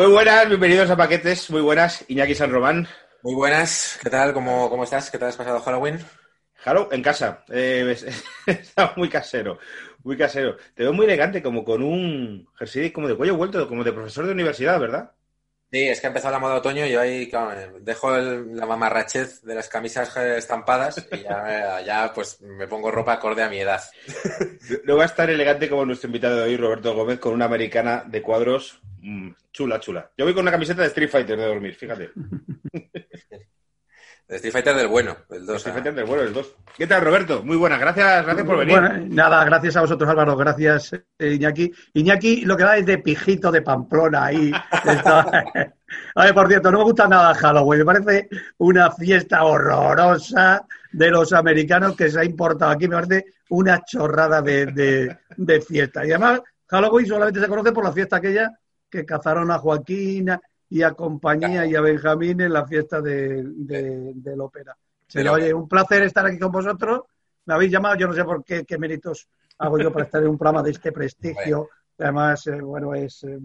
Muy buenas, bienvenidos a Paquetes, muy buenas, Iñaki San Román. Muy buenas, ¿qué tal? ¿Cómo, cómo estás? ¿Qué tal has pasado Halloween? Halo, en casa. Eh, estaba muy casero, muy casero. Te veo muy elegante, como con un jersey como de cuello vuelto, como de profesor de universidad, ¿verdad? Sí, es que ha empezado la moda otoño y yo ahí claro, dejo el- la mamarrachez de las camisas eh, estampadas y ya, ya, pues me pongo ropa acorde a mi edad. No va a estar elegante como nuestro invitado de hoy, Roberto Gómez, con una americana de cuadros mm, chula, chula. Yo voy con una camiseta de Street Fighter de dormir, fíjate. Street Fighter del bueno, De 2. Street Fighter del bueno, el 2. ¿Qué tal, Roberto? Muy buenas, gracias, gracias por venir. Bueno, nada, gracias a vosotros, Álvaro. Gracias, eh, Iñaki. Iñaki lo que va es de pijito de Pamplona ahí. Está- A ver, por cierto, no me gusta nada Halloween. Me parece una fiesta horrorosa de los americanos que se ha importado aquí. Me parece una chorrada de, de- de fiesta. Y además, Halloween solamente se conoce por la fiesta aquella que cazaron a Joaquín y a compañía y a Benjamín en la fiesta de, de- del ópera. Pero oye, un placer estar aquí con vosotros. Me habéis llamado, yo no sé por qué, qué méritos hago yo para estar en un programa de este prestigio. Además, eh, bueno, es eh,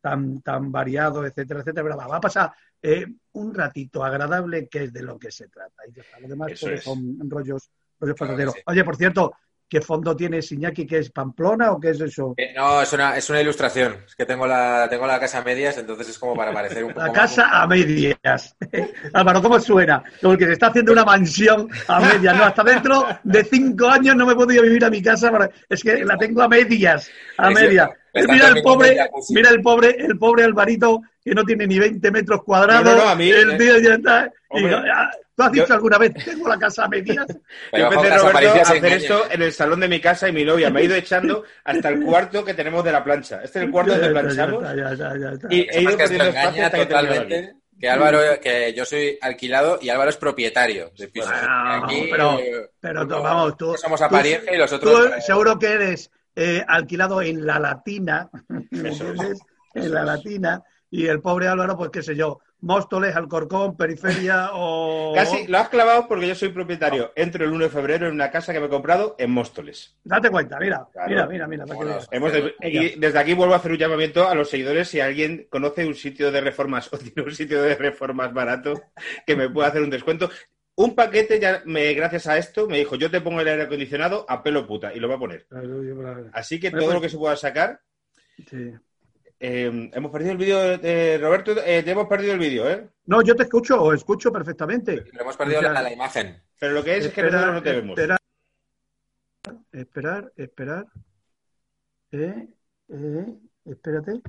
tan, tan variado, etcétera, etcétera. Pero va, a pasar eh, un ratito agradable, que es de lo que se trata. Y ya está. Lo demás Eso todo es. son rollos, rollos Claro sí. Oye, por cierto, ¿qué fondo tienes, Iñaki? ¿Qué es Pamplona o qué es eso? Eh, No, es una, es una ilustración. Es que tengo la, tengo la casa a medias, entonces es como para parecer un poco La más- casa a medias. Álvaro, ¿cómo suena? Como que se está haciendo una mansión a medias. No, hasta dentro de cinco años no me he podido vivir a mi casa. para- Es que la tengo a medias. A medias. Está Mira el pobre, mira el pobre, el pobre Alvarito que no tiene ni 20 metros cuadrados. No, a mí, el eh, tío ya está. y ¿Tú has dicho yo- alguna vez tengo la casa a medias? Yo empecé, Roberto, a hacer esto en el salón de mi casa y mi novia me ha ido echando hasta el cuarto que tenemos de la plancha. Este es el cuarto donde planchamos. ya. Y he ido que perdiendo espacio hasta que totalmente. Que Álvaro, que yo soy alquilado y Álvaro es propietario de piso. Bueno, Aquí, pero- Pero tú, vamos, tú. somos tú- apariencia y los Tú otros. eh, seguro que eres eh, alquilado en la Latina, ¿me entiendes? Eso En la. Latina. Y el pobre Álvaro, pues qué sé yo, Móstoles, Alcorcón, Periferia o... Casi lo has clavado porque yo soy propietario. Entro el 1 de febrero en una casa que me he comprado en Móstoles. Date cuenta, mira, Claro. mira, mira, mira. Bueno. Hemos de- y desde aquí vuelvo a hacer un llamamiento a los seguidores si alguien conoce un sitio de reformas o tiene un sitio de reformas barato que me pueda hacer un descuento. Un paquete, ya me, gracias a esto, me dijo, yo te pongo el aire acondicionado a pelo puta y lo va a poner. Así que todo pues- lo que se pueda sacar. Sí. Eh, hemos perdido el vídeo, de Roberto, eh, te hemos perdido el vídeo, ¿eh? No, yo te escucho, o escucho perfectamente. Pero hemos perdido O sea, la, la imagen. Pero lo que es, es que nosotros no te vemos. Esperar, esperar, esperar. Eh, eh, espérate.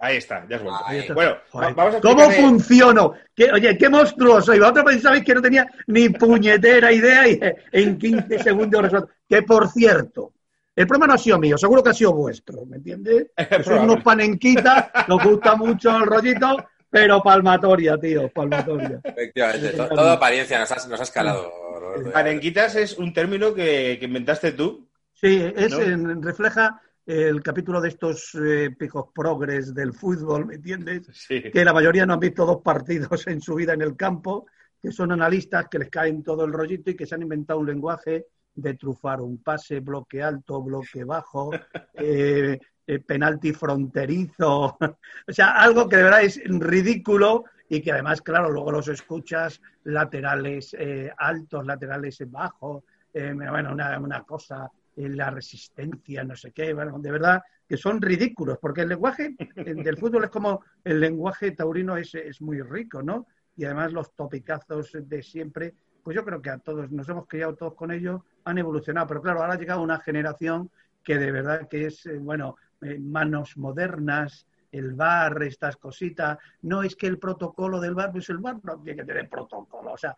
Ahí está, ya has vuelto. Ahí está. Bueno, Joder, vamos a ¿Cómo funciono? ¿Qué- oye, qué monstruoso. Y vosotros pensabais que no tenía ni puñetera idea y eh, en 15 segundos resuelto. Que por cierto, el problema no ha sido mío, seguro que ha sido vuestro, ¿me entiendes? Probable. unos panenquitas, nos gusta mucho el rollito, pero palmatoria, tío, palmatoria. Efectivamente. Todo apariencia, nos has, nos has calado, Roberto. Parenquitas es un término que, que inventaste tú. Sí, es, ¿No? en- refleja el capítulo de estos eh, pijos progres del fútbol, ¿me entiendes? Sí. que la mayoría no han visto dos partidos en su vida en el campo, que son analistas que les caen todo el rollito y que se han inventado un lenguaje de trufar un pase, bloque alto, bloque bajo, eh, eh, penalti fronterizo, o sea, algo que de verdad es ridículo y que además, claro, luego los escuchas laterales eh, altos, laterales bajos, bueno, una, una cosa, la resistencia, no sé qué, de verdad que son ridículos, porque el lenguaje del fútbol es como el lenguaje taurino es, es muy rico, ¿no? Y además los topicazos de siempre, pues yo creo que a todos nos hemos criado todos con ellos, han evolucionado, pero claro, ahora ha llegado una generación que de verdad que es, eh, bueno, eh, manos modernas, el bar, estas cositas, no es que el protocolo del bar, pues el bar no tiene que tener protocolo, o sea,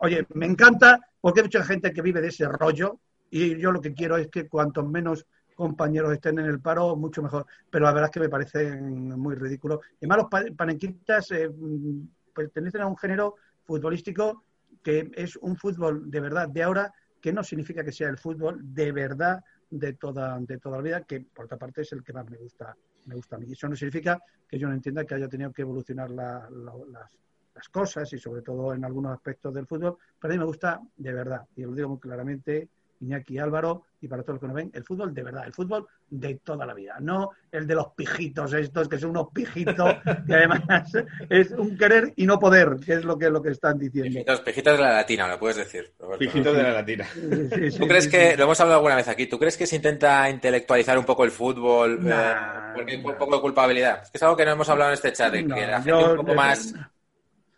oye, me encanta porque hay mucha gente que vive de ese rollo y yo lo que quiero es que cuantos menos compañeros estén en el paro, mucho mejor. Pero la verdad es que me parecen muy ridículos. Y además los pa- panenquitas eh, mm, pertenecen a un género futbolístico que es un fútbol de verdad de ahora, que no significa que sea el fútbol de verdad de toda, de toda la vida, que por otra parte es el que más me gusta, me gusta a mí. Eso no significa que yo no entienda que haya tenido que evolucionar la- la- las, las cosas y sobre todo en algunos aspectos del fútbol, pero a mí me gusta de verdad, y lo digo muy claramente, Iñaki Álvaro y para todos los que nos ven, el fútbol de verdad, el fútbol de toda la vida, no el de los pijitos estos, que son unos pijitos, que además es un querer y no poder, que es lo que, lo que están diciendo. Pijitos, pijitos de la latina, lo puedes decir. Roberto. Pijitos de la latina. Sí, sí, ¿Tú crees sí, que, sí. lo hemos hablado alguna vez aquí, ¿tú crees que se intenta intelectualizar un poco el fútbol? Nah, eh, porque hay un poco de culpabilidad. Es que es algo que no hemos hablado en este chat, de que No, la gente yo- un poco más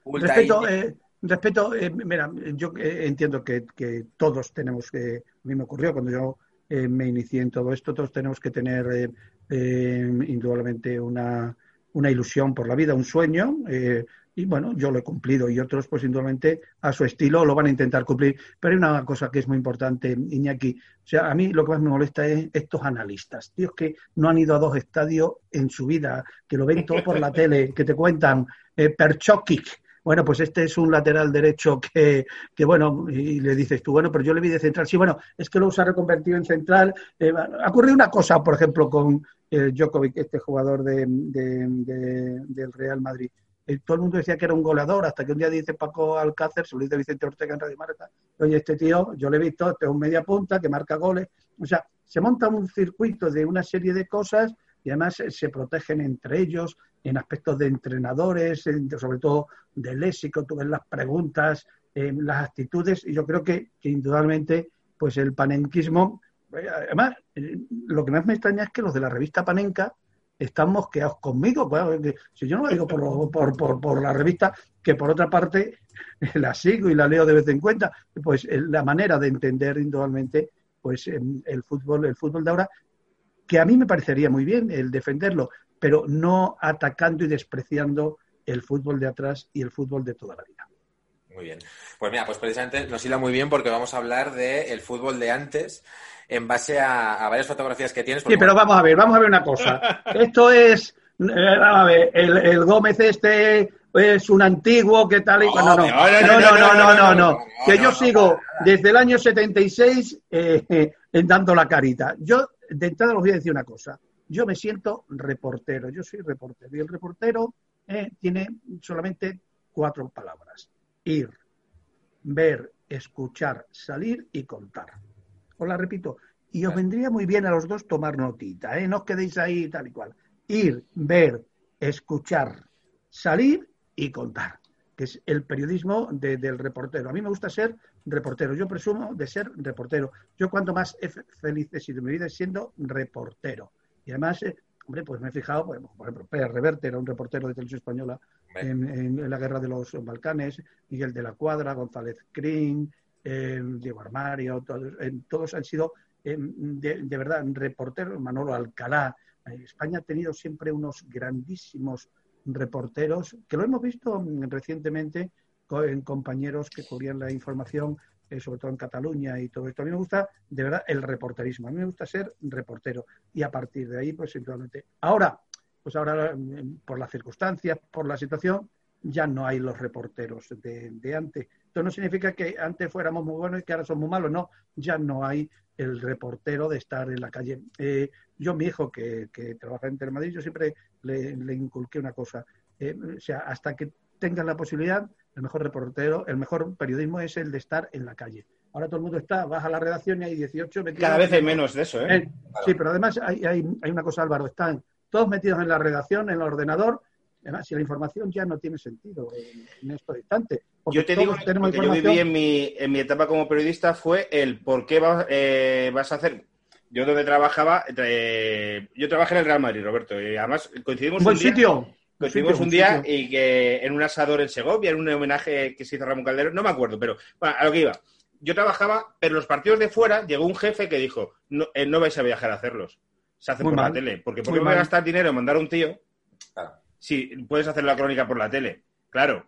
culta y- eh, respeto eh, mira, yo eh, entiendo que, que todos tenemos que, a mí me ocurrió cuando yo eh, me inicié en todo esto, todos tenemos que tener eh, indudablemente una, una ilusión por la vida, un sueño, y bueno, yo lo he cumplido y otros pues indudablemente a su estilo lo van a intentar cumplir. Pero hay una cosa que es muy importante, Iñaki, o sea, a mí lo que más me molesta es estos analistas, tíos que no han ido a dos estadios en su vida, que lo ven todo por la tele, que te cuentan eh, Perchokic, bueno, pues este es un lateral derecho que, que, bueno, y le dices tú, bueno, pero yo le vi de central. Sí, bueno, es que lo ha reconvertido en central. Eh, ha ocurrido una cosa, por ejemplo, con eh, Djokovic, este jugador de, de- de- del Real Madrid. Eh, todo el mundo decía que era un goleador, hasta que un día dice Paco Alcácer, se lo dice Vicente Ortega en Radio Marca, oye, este tío, yo le he visto, este es un media punta que marca goles. O sea, se monta un circuito de una serie de cosas y además eh, se protegen entre ellos en aspectos de entrenadores, en- sobre todo de léxico, tú ves las preguntas, eh, las actitudes, y yo creo que, que indudablemente pues el panenquismo, eh, además, lo que más me extraña es que los de la revista Panenca están mosqueados conmigo, pues, si yo no lo digo por, por, por, por la revista, que por otra parte la sigo y la leo de vez en cuando, pues la manera de entender indudablemente pues em, el fútbol, el fútbol de ahora, que a mí me parecería muy bien el defenderlo, pero no atacando y despreciando el fútbol de atrás y el fútbol de toda la vida. Muy bien. Pues mira, pues precisamente nos hila muy bien porque vamos a hablar del fútbol de antes en base a, a varias fotografías que tienes. Sí, pero vamos a ver, vamos a ver una cosa. Esto es, eh, a ver, el, el Gómez este es un antiguo, ¿qué tal? y? No, no, no, no, no, no, no, no, que yo sigo desde el año 76 eh, eh, en dando la carita. Yo, de entrada, os voy a decir una cosa. Yo me siento reportero, yo soy reportero. Y el reportero eh, tiene solamente cuatro palabras. Ir, ver, escuchar, salir y contar. Os la repito. Y os vendría muy bien a los dos tomar notita, ¿eh? No os quedéis ahí tal y cual. Ir, ver, escuchar, salir y contar, que es el periodismo de- del reportero. A mí me gusta ser reportero. Yo presumo de ser reportero. Yo cuanto más feliz he sido en mi vida es siendo reportero. Y además, eh, hombre, pues me he fijado, pues, por ejemplo, Pérez Reverte era un reportero de televisión española en, la guerra de los Balcanes, Miguel de la Cuadra, González Crin, eh, Diego Armario, todos, eh, todos han sido eh, de, de verdad reporteros, Manolo Alcalá. España ha tenido siempre unos grandísimos reporteros, que lo hemos visto mm, recientemente en compañeros que cubrían la información, eh, sobre todo en Cataluña y todo esto. A mí me gusta, de verdad, el reporterismo. A mí me gusta ser reportero. Y a partir de ahí, pues, simplemente. Ahora, pues ahora, mm, por las circunstancias, por la situación, ya no hay los reporteros de, de antes. Esto no significa que antes fuéramos muy buenos y que ahora somos muy malos, no, ya no hay el reportero de estar en la calle. Eh, yo, mi hijo, que, que trabaja en Telemadrid, yo siempre le, le inculqué una cosa, eh, o sea, hasta que tengan la posibilidad, el mejor reportero, el mejor periodismo es el de estar en la calle. Ahora todo el mundo está, vas a la redacción y hay 18, 22, Cada vez hay menos de eso, ¿eh? eh, sí, pero además hay, hay, hay una cosa, Álvaro, están todos metidos en la redacción, en el ordenador, además, si la información ya no tiene sentido en, en estos instantes. Yo te digo, lo que yo viví en mi, en mi etapa como periodista fue el por qué vas, eh, vas a hacer. Yo donde trabajaba, eh, yo trabajé en el Real Madrid, Roberto, y además coincidimos Un buen un día, sitio. coincidimos sitio, un día sitio. y que en un asador en Segovia, en un homenaje que se hizo a Ramón Caldero, no me acuerdo, pero bueno, a lo que iba. Yo trabajaba, pero los partidos de fuera llegó un jefe que dijo, no, eh, no vais a viajar a hacerlos, se hacen Muy por mal. la tele, porque ¿por qué voy a gastar dinero en mandar a un tío Claro. Si puedes hacer la crónica por la tele. Claro,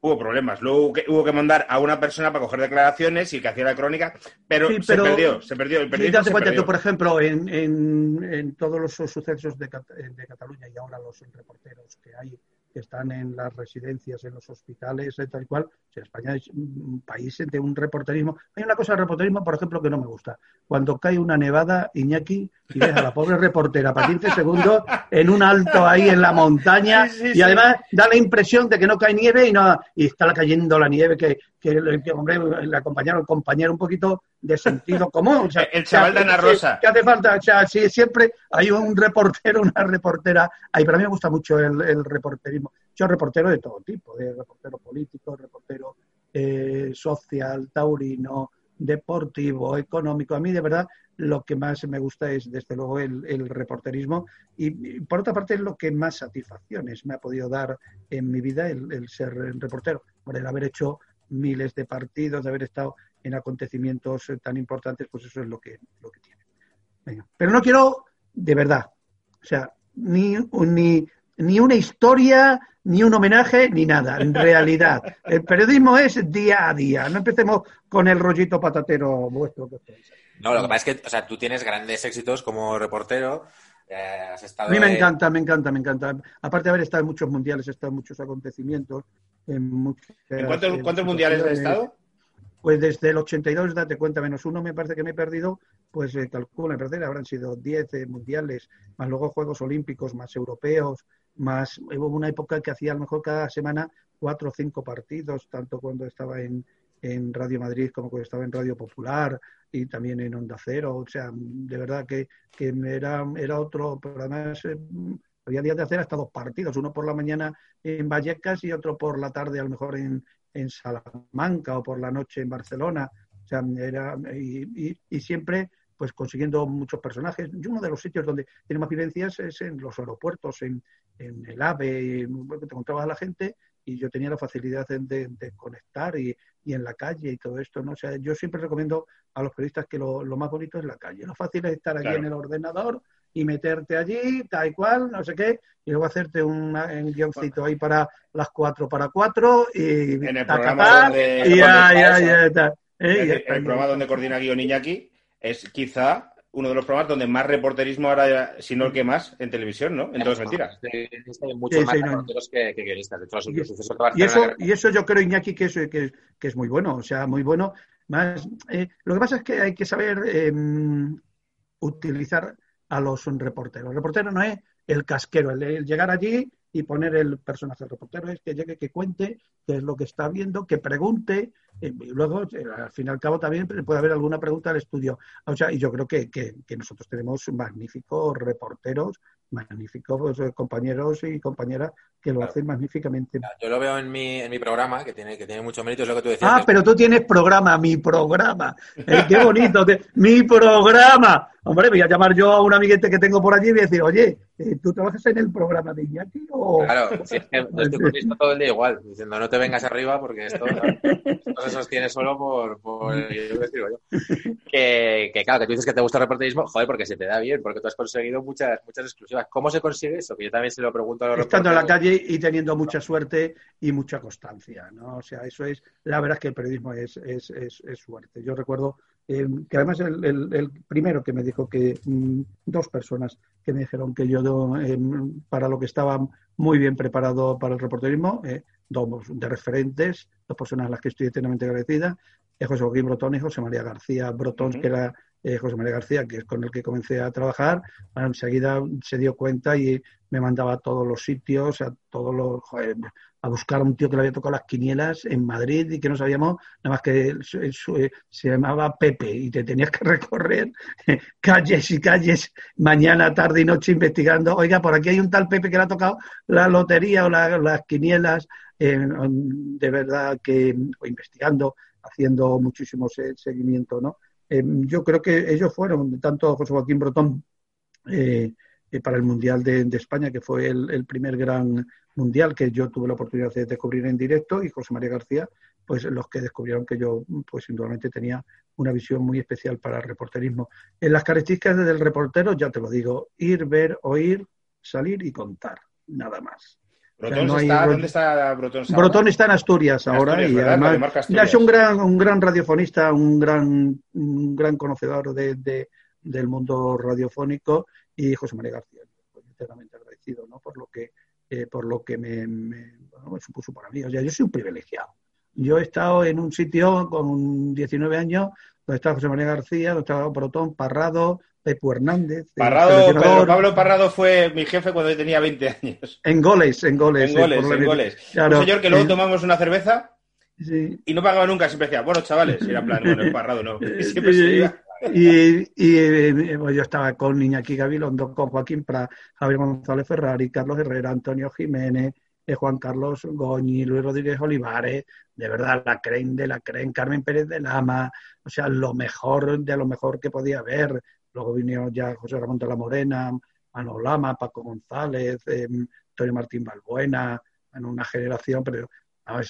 hubo problemas. Luego hubo que, hubo que mandar a una persona para coger declaraciones y que hacía la crónica, pero, Sí, se pero- perdió, se perdió. El Sí, se cuenta perdió. tú, por ejemplo, en, en, en todos los sucesos de, de Cataluña y ahora los reporteros que hay que están en las residencias, en los hospitales, eh, tal y cual. O sea, España es un país de un reporterismo. Hay una cosa del reporterismo, por ejemplo, que no me gusta. Cuando cae una nevada, Iñaki, y ves a la pobre reportera para 15 segundos en un alto ahí en la montaña Sí, sí, y sí. además da la impresión de que no cae nieve y, no, y está cayendo la nieve, que, que, que hombre, le acompañaron, compañero un poquito de sentido común. O sea, el chaval de Ana Rosa. ¿Qué hace falta? O sea, sí, siempre hay un reportero, una reportera. Ahí, para mí me gusta mucho el, el reporterismo. Yo reportero de todo tipo, de reportero político, reportero eh, social, taurino, deportivo, económico. A mí, de verdad, lo que más me gusta es, desde luego, el, reporterismo y, por otra parte, es lo que más satisfacciones me ha podido dar en mi vida el, ser reportero, por el haber hecho miles de partidos, de haber estado en acontecimientos tan importantes, pues eso es lo que, lo que tiene. Pero no quiero, de verdad, o sea, ni, ni, ni una historia, ni un homenaje, ni nada, en realidad. El periodismo es día a día. No empecemos con el rollito patatero vuestro que no, lo que pasa es que, o sea, tú tienes grandes éxitos como reportero. Eh, has estado a mí me encanta, me encanta, me encanta. Aparte de haber estado en muchos mundiales, he estado en muchos acontecimientos. ¿En, cuántos, mundiales has estado? Pues desde el 82, date cuenta, menos uno me parece que me he perdido, pues eh, calcula, me parece que habrán sido 10 eh, mundiales, más luego Juegos Olímpicos, más europeos, más hubo una época que hacía a lo mejor cada semana cuatro o cinco partidos, tanto cuando estaba en, en Radio Madrid como cuando estaba en Radio Popular y también en Onda Cero. O sea, de verdad que, que era, era otro, pero además eh, había días de hacer hasta dos partidos, uno por la mañana en Vallecas y otro por la tarde a lo mejor en, en Salamanca o por la noche en Barcelona. O sea, era, y, y, siempre pues consiguiendo muchos personajes. Y uno de los sitios donde tiene más vivencias es en los aeropuertos, en, en el AVE, te encontrabas a la gente y yo tenía la facilidad de, de conectar y, y en la calle y todo esto, ¿no? O sea, yo siempre recomiendo a los periodistas que lo, lo más bonito es la calle. Lo fácil es estar allí en el ordenador y meterte allí, tal cual, no sé qué, y luego hacerte un, guioncito ahí para las cuatro para cuatro y... En el programa donde... Y el, programa donde coordina guion Iñaki es quizá uno de los programas donde más reporterismo ahora, si no el que más, en televisión, ¿no? En todas mentiras. Hay muchos más reporteros que, que, guionistas. De y, eso, y eso yo creo, Iñaki, que es, que, que, es muy bueno. O sea, muy bueno. Más, eh, lo que pasa es que hay que saber em, utilizar a los reporteros. El reportero no es el casquero, el llegar allí y poner el personaje del reportero es que llegue, que cuente qué es lo que está viendo, que pregunte, y luego, eh, al fin y al cabo, también puede haber alguna pregunta al estudio. O sea, y yo creo que, que, que nosotros tenemos magníficos reporteros magníficos eh, compañeros y compañeras que lo hacen magníficamente. Yo lo veo en mi, en mi programa, que tiene, que tiene mucho mérito, es lo que tú decías. Ah, pero tú tienes programa, mi programa. Eh, qué bonito, mi programa. Hombre, voy a llamar yo a un amiguete que tengo por allí y voy a decir, oye, eh, ¿tú trabajas en el programa de Iñaki o...? Claro, si es que estoy todo el día igual, diciendo, no te vengas arriba porque esto, esto se sostiene solo por... por yo Que, que, claro, que tú dices que te gusta el reporterismo, joder, porque se te da bien, porque tú has conseguido muchas, muchas exclusivas. ¿Cómo se consigue eso? Que yo también se lo pregunto a los Estando en la calle y teniendo mucha suerte y mucha constancia, ¿no? O sea, eso es... La verdad es que el periodismo es, es, es, es suerte. Yo recuerdo eh, que además el, el, primero que me dijo que mm, dos personas que me dijeron que yo eh, para lo que estaba muy bien preparado para el reporterismo, eh, dos de referentes, dos personas a las que estoy eternamente agradecida, José Joaquín Brotón y José María García Brotón, que era José María García, que es con el que comencé a trabajar, enseguida se dio cuenta y me mandaba a todos los sitios, a todos los a buscar a un tío que le había tocado las quinielas en Madrid y que no sabíamos nada más que se llamaba Pepe y te tenías que recorrer calles y calles mañana, tarde y noche investigando. Oiga, por aquí hay un tal Pepe que le ha tocado la lotería o las quinielas, eh, de verdad que investigando, haciendo muchísimo seguimiento, ¿no? Eh, yo creo que ellos fueron, tanto José Joaquín Brotón, eh, eh, para el Mundial de, España, que fue el, primer gran mundial que yo tuve la oportunidad de descubrir en directo, y José María García, pues los que descubrieron que yo, pues indudablemente tenía una visión muy especial para el reporterismo. En las características del reportero, ya te lo digo, ir, ver, oír, salir y contar, nada más. ¿Dónde está Brotón? Brotón está en Asturias ahora y además ya es un gran, un gran radiofonista, un gran, un gran conocedor de, del mundo radiofónico y José María García. Estoy eternamente agradecido ¿no? por lo que, eh, por lo que me, me, supuso para mí. O sea, yo soy un privilegiado. Yo he estado en un sitio con 19 años donde estaba José María García, donde estaba Brotón, Parrado, Pepo Hernández. Parrado, Pablo Parrado fue mi jefe cuando yo tenía 20 años. En goles, en goles. En goles, en goles. Un señor que luego tomamos una cerveza y no pagaba nunca, siempre decía, bueno, chavales, y era plan, bueno, Parrado no. Y siempre se iba. Y, y pues yo estaba con Iñaki Gabilondo, con Joaquín Pra, Javier González Ferrari, Carlos Herrera, Antonio Jiménez, eh, Juan Carlos Goñi, Luis Rodríguez Olivares, de verdad, la creen de la creen, Carmen Pérez de Lama, o sea, lo mejor de lo mejor que podía haber. Luego vinieron ya José Ramón de la Morena, Mano Lama, Paco González, eh, Antonio Martín Balbuena, en una generación, pero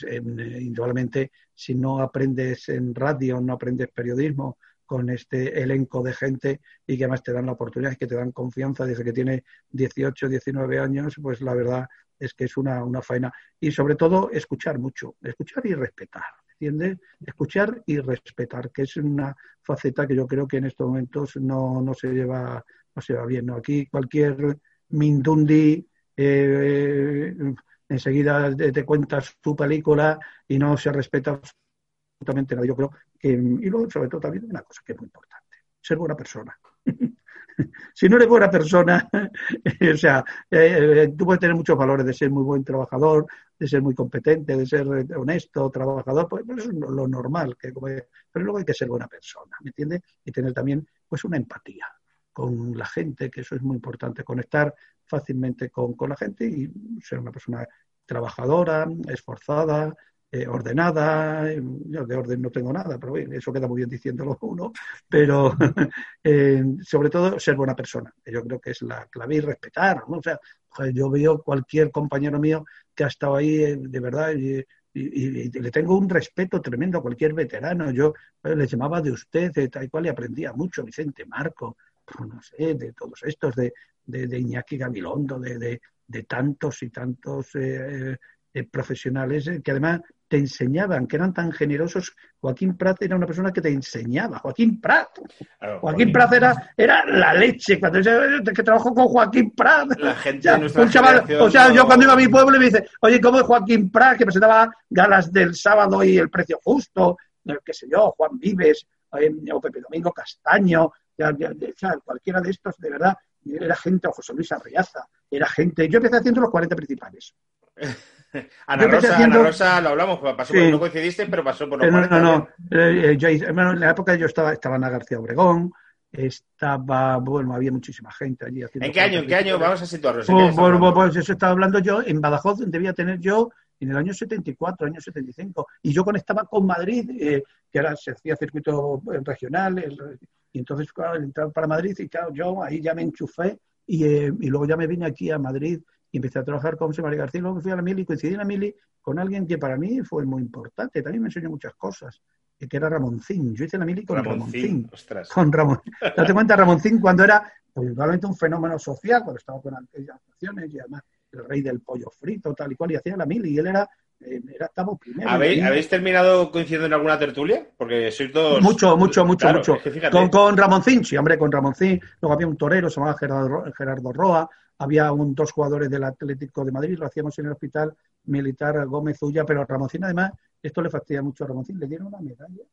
eh, indudablemente si no aprendes en radio, no aprendes periodismo, con este elenco de gente y que además te dan la oportunidad y que te dan confianza desde que tiene 18, 19 años, pues la verdad es que es una, una faena. Y sobre todo, escuchar mucho, escuchar y respetar, ¿entiendes? Escuchar y respetar, que es una faceta que yo creo que en estos momentos no, no se lleva no se va bien. ¿no? Aquí cualquier mindundi eh, enseguida te, cuentas tu película y no se respeta absolutamente nada. Yo creo y luego, sobre todo, también una cosa que es muy importante, ser buena persona. si no eres buena persona, o sea, eh, eh, tú puedes tener muchos valores de ser muy buen trabajador, de ser muy competente, de ser honesto, trabajador, pues, pues eso es lo normal, que, pero luego hay que ser buena persona, ¿me entiendes? Y tener también pues una empatía con la gente, que eso es muy importante, conectar fácilmente con, con la gente y ser una persona trabajadora, esforzada, eh, ordenada, yo de orden no tengo nada, pero eso queda muy bien diciéndolo uno, pero eh, sobre todo ser buena persona, yo creo que es la clave y respetar, ¿no? O sea, yo veo cualquier compañero mío que ha estado ahí eh, de verdad y, le tengo un respeto tremendo a cualquier veterano, yo le llamaba de usted, de tal cual, y aprendía mucho, Vicente Marco, pues no sé, de todos estos, de, de, Iñaki Gabilondo, de, de, tantos y tantos profesionales que además te enseñaban, que eran tan generosos. Joaquín Prat era una persona que te enseñaba. Joaquín Prat. Joaquín Prat era, era la leche. Cuando yo que trabajo con Joaquín Prat. La gente un chaval, O sea, yo cuando iba a mi pueblo me dice, oye, ¿cómo es Joaquín Prat que presentaba galas del sábado y el precio justo? qué sé yo, Juan Vives, eh, o Pepe Domingo Castaño, cualquiera de estos, de verdad, era gente, o José Luis Arriaza, era gente. Yo empecé haciendo los 40 principales. Ana Rosa, Ana Rosa, lo hablamos, pasó por, no coincidiste, pero pasó por los No, no, no. Eh, eh, en la época yo estaba, estaba Ana García Obregón, estaba, bueno, había muchísima gente allí. ¿En qué año? ¿En qué año? Vamos a situarnos. Pues, pues, pues, eso estaba hablando yo, en Badajoz debía tener yo en el año 74, año 75, y yo conectaba con Madrid, eh, que era, se hacía circuito regional, y entonces, claro, entraba para Madrid, y claro, yo ahí ya me enchufé, y, y luego ya me vine aquí a Madrid y empecé a trabajar con José María García. Luego fui a la Mili y coincidí en la Mili con alguien que para mí fue muy importante. También me enseñó muchas cosas, que era Ramoncín. Yo hice la Mili con Ramoncín. Con Ramón. Date cuenta, Ramoncín cuando era probablemente un fenómeno social, cuando estaba con aquellas acciones y además el rey del pollo frito, tal y cual, y hacía la Mili. Y él era eh, era, estamos primero. ¿Habéis, terminado coincidiendo en alguna tertulia? Porque sois todos. Mucho, mucho, mucho, mucho. con, con Ramoncín, sí, hombre, con Ramoncín. Luego había un torero, se llamaba Gerardo, Gerardo Roa había un, dos jugadores del Atlético de Madrid, lo hacíamos en el hospital militar Gómez Ulla, pero Ramoncín además, esto le fastidia mucho a Ramoncín, le dieron una medalla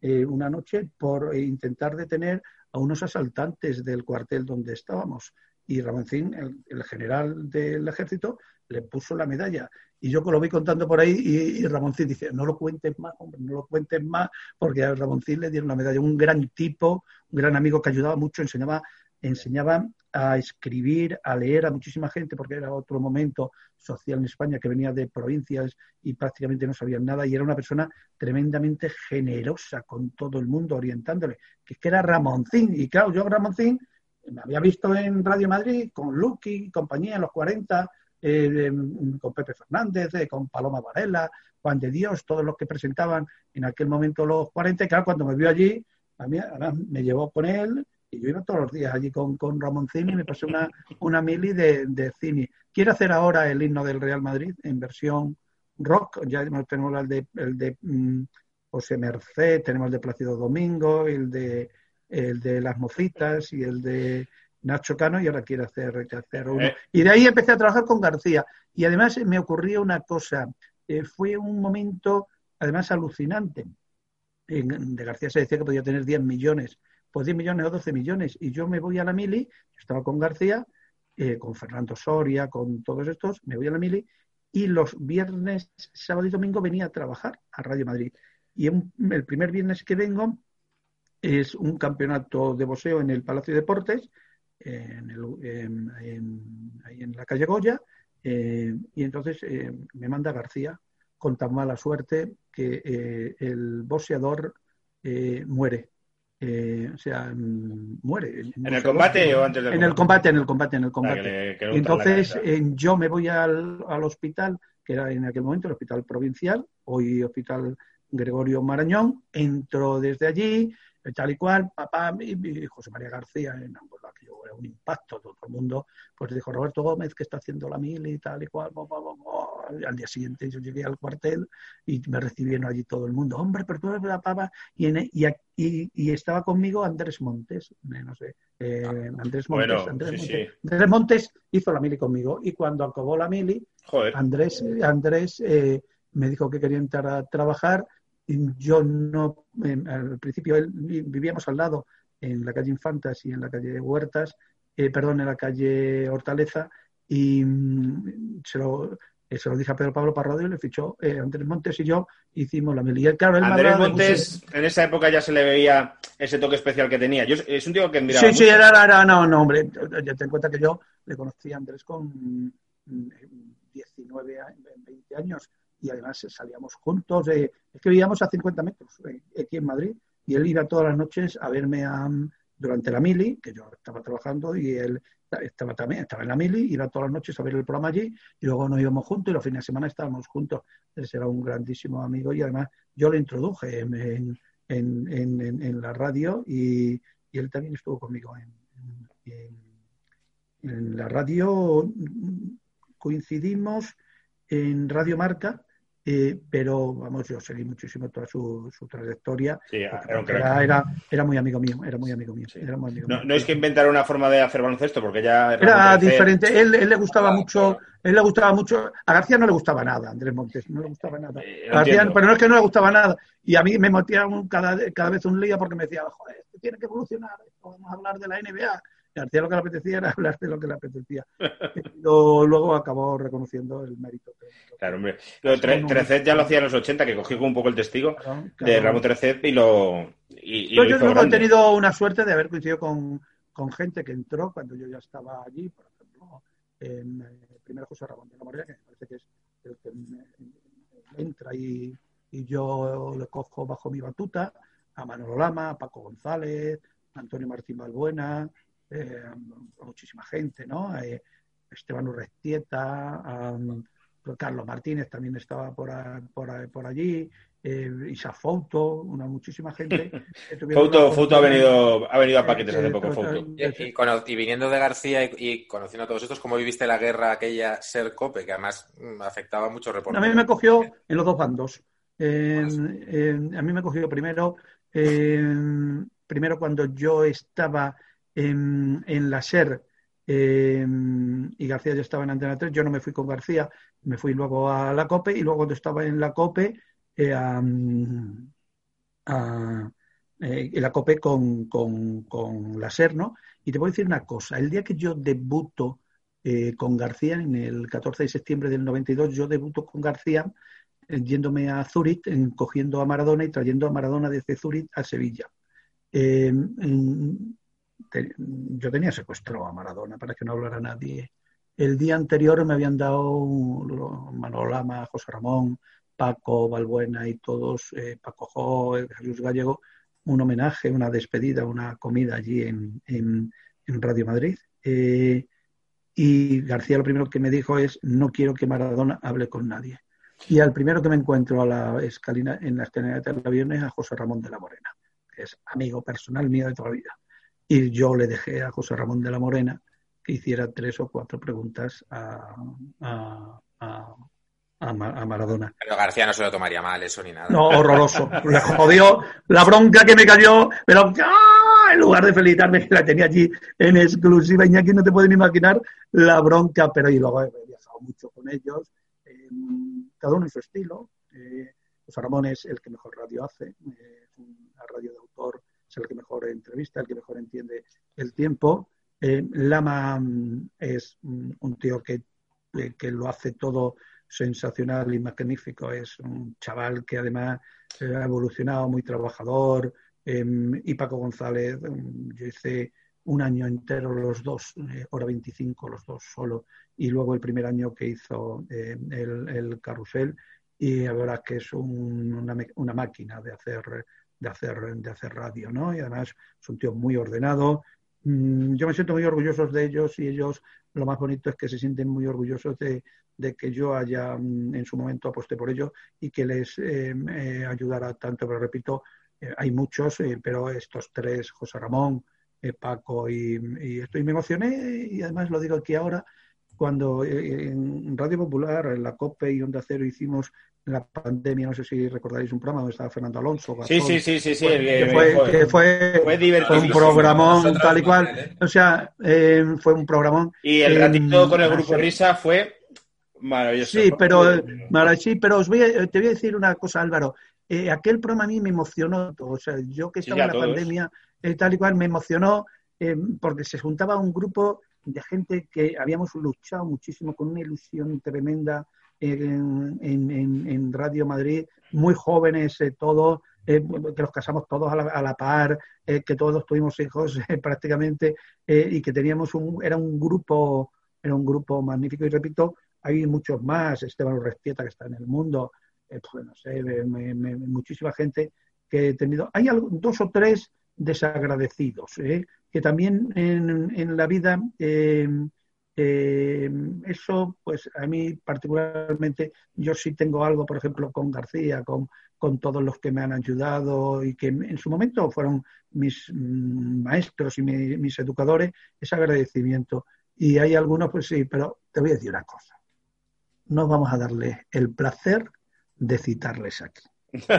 eh, una noche por intentar detener a unos asaltantes del cuartel donde estábamos. Y Ramoncín, el, general del ejército, le puso la medalla. Y yo lo vi contando por ahí y, Ramoncín dice, no lo cuentes más, hombre, no lo cuentes más, porque a Ramoncín le dieron la medalla. Un gran tipo, un gran amigo que ayudaba mucho, enseñaba enseñaba a escribir, a leer a muchísima gente, porque era otro momento social en España que venía de provincias y prácticamente no sabían nada, y era una persona tremendamente generosa con todo el mundo, orientándole, que que era Ramoncín, y claro, yo Ramoncín me había visto en Radio Madrid con Lucky, compañía en los 40, eh, con Pepe Fernández, eh, con Paloma Varela, Juan de Dios, todos los que presentaban en aquel momento los 40, y claro, cuando me vio allí, a mí, me llevó con él, y yo iba todos los días allí con, con Cini y me pasé una, una mili de, de cine. Quiero hacer ahora el himno del Real Madrid en versión rock. Ya tenemos el de, el de mm, José Merced, tenemos el de Plácido Domingo, el de, el de Las Mocitas y el de Nacho Cano y ahora quiero hacer, hacer uno. Eh. Y de ahí empecé a trabajar con García. Y además me ocurrió una cosa. Eh, fue un momento, además, alucinante. de García se decía que podía tener 10 millones pues 10 millones o 12 millones. Y yo me voy a la mili, estaba con García, eh, con Fernando Soria, con todos estos, me voy a la mili y los viernes, sábado y domingo venía a trabajar a Radio Madrid. Y el primer viernes que vengo es un campeonato de boxeo en el Palacio de Deportes, en ahí en la calle Goya, eh, y entonces eh, me manda García con tan mala suerte que el boxeador muere. O sea, mm, muere. ¿En el combate o antes del En el combate, en el combate, en el combate. entonces yo me voy al, al hospital, que era en aquel momento el hospital provincial, hoy hospital Gregorio Marañón, entro desde allí, tal y cual, papá y, José María García, en un impacto, todo el mundo, pues dijo Roberto Gómez que está haciendo la mil y tal y cual, al día siguiente yo llegué al cuartel y me recibieron allí todo el mundo, hombre, pero tú eres la papa, y, y, y, estaba conmigo Andrés Montes, eh, no sé, eh, Andrés Montes, Andrés, Montes. Andrés Montes hizo la mili conmigo y cuando acabó la mili, Andrés, Andrés eh, me dijo que quería entrar a trabajar. Yo no, al principio vivíamos al lado, en la calle Infantas y en la calle Huertas, eh, perdón, en la calle Hortaleza, y mm, se lo, eh, se lo dije a Pedro Pablo Parrado y le fichó eh, Andrés Montes y yo hicimos la mili. Claro, Andrés Montes, en esa época ya se le veía ese toque especial que tenía. Yo, es un tío que miraba. Sí, sí, era, era, no, no, hombre. Ya te cuenta que yo le conocí a Andrés con 19, mm, 20 años y además salíamos juntos. Eh, es que vivíamos a 50 metros eh, aquí en Madrid y él iba todas las noches a verme durante la mili, que yo estaba trabajando y él estaba también estaba en la mili, iba todas las noches a ver el programa allí y luego nos íbamos juntos y los fines de semana estábamos juntos. Él era un grandísimo amigo y además yo le introduje en, en, la radio y, y, él también estuvo conmigo en la radio. Coincidimos en Radio Marca eh, pero vamos, yo seguí muchísimo toda su, trayectoria. era, era, muy amigo mío, era muy amigo mío. no, es que inventara una forma de hacer baloncesto, porque ya era diferente. Él, él, le gustaba mucho, él le gustaba mucho. A García no le gustaba nada, Andrés Montes, no le gustaba nada. Eh, pero no es que no le gustaba nada. Y a mí me metía cada, cada vez un lío porque me decía, joder, tiene que evolucionar, vamos a hablar de la NBA García lo que le apetecía era hablar de lo que le apetecía. Pero luego acabó reconociendo el mérito. Claro, hombre. Lo Trecet ya lo hacía en los 80, que cogió un poco el testigo de Ramón Trecet y lo. Y, yo, yo he tenido una suerte de haber coincidido con, con, gente que entró cuando yo ya estaba allí, por ejemplo, en, eh, primero José Ramón de la Morena, que me parece que es el que entra y, y yo le cojo bajo mi batuta, a Manolo Lama, a Paco González, a Antonio Martín Balbuena, eh, muchísima gente, ¿no? Eh, Esteban Urrestieta, Carlos Martínez también estaba por, por, por allí, eh, Isa Fouto, una muchísima gente. Fouto, ha venido, ha venido a paquetes hace poco, Fouto. Y, viniendo de García y, conociendo a todos estos, ¿cómo viviste la guerra aquella ser COPE, que además mm, afectaba mucho A mí me cogió en los dos bandos. a mí me cogió primero, primero cuando yo estaba en, la SER em, y García ya estaba en Antena 3, yo no me fui con García, me fui luego a la COPE y luego cuando estaba en la COPE, eh, eh, la COPE con, con, la SER, ¿no? Y te voy a decir una cosa, el día que yo debuto eh, con García, en el 14 de septiembre del 92, yo debuto con García yéndome a Zurich, cogiendo a Maradona y trayendo a Maradona desde Zurich a Sevilla. Yo tenía secuestrado a Maradona para que no hablara nadie. El día anterior me habían dado Manolo Lama, José Ramón, Paco, Balbuena y todos, eh, Paco Jo, Jesús Gallego, un homenaje, una despedida, una comida allí en, en, Radio Madrid. Eh, y García lo primero que me dijo es, no quiero que Maradona hable con nadie. Y al primero que me encuentro a la escalina, en la escalera de avión es a José Ramón de la Morena, que es amigo personal mío de toda la vida. Y yo le dejé a José Ramón de la Morena que hiciera tres o cuatro preguntas a, Maradona. Pero García no se lo tomaría mal, eso ni nada. No, horroroso. Le jodió la bronca que me cayó, pero ¡ah! en lugar de felicitarme, que la tenía allí en exclusiva, Iñaki, no te pueden imaginar la bronca, pero y luego he viajado mucho con ellos, eh, cada uno en su estilo. Eh, José Ramón es el que mejor radio hace, eh, es una radio de autor es el que mejor entrevista, el que mejor entiende el tiempo. Eh, Lama mm, es mm, un tío que, que lo hace todo sensacional y magnífico. Es un chaval que además ha evolucionado, muy trabajador. Em, y Paco González, em, yo hice un año entero los dos, eh, hora 25 los dos solo, y luego el primer año que hizo em, el, carrusel, y la verdad que es una, una, máquina de hacer, de, hacer, de hacer radio, ¿no? Y además es un tío muy ordenado. Mm, yo me siento muy orgulloso de ellos y ellos lo más bonito es que se sienten muy orgullosos de, que yo haya mm, en su momento aposté por ello y que les eh, eh, ayudara tanto. Pero repito, eh, hay muchos, pero estos tres, José Ramón, Paco y, y, esto, y me emocioné y además lo digo aquí ahora, cuando en Radio Popular, en la COPE y Onda Cero hicimos en la pandemia, no sé si recordáis un programa donde estaba Fernando Alonso. sí, sí, sí, sí, sí. Que fue, que fue, fue, un programón tal y cual. O sea, fue un programón. Y el ratito con el Grupo Risa fue Maravilloso. Sí, pero, sí, pero os voy te voy a decir una cosa, Álvaro. Eh, aquel programa a mí me emocionó. O sea, yo que estaba en la pandemia, eh, tal y cual, me emocionó eh, porque se juntaba un grupo de gente que habíamos luchado muchísimo con una ilusión tremenda en, en, Radio Madrid, muy jóvenes todos, que nos casamos todos a la, a la par, que todos tuvimos hijos prácticamente y que teníamos un, era un grupo, era un grupo magnífico y repito, hay muchos más, Esteban Urrestieta que está en el mundo, eh, pues no sé, muchísima gente que he tenido. Hay dos o tres desagradecidos, ¿eh? Que también en, en la vida em, em, eso, pues a mí particularmente, yo sí tengo algo, por ejemplo, con García, con, con todos los que me han ayudado y que en su momento fueron mis mm, maestros y mis educadores, ese agradecimiento. Y hay algunos, pues sí, pero te voy a decir una cosa no vamos a darle el placer de citarles aquí.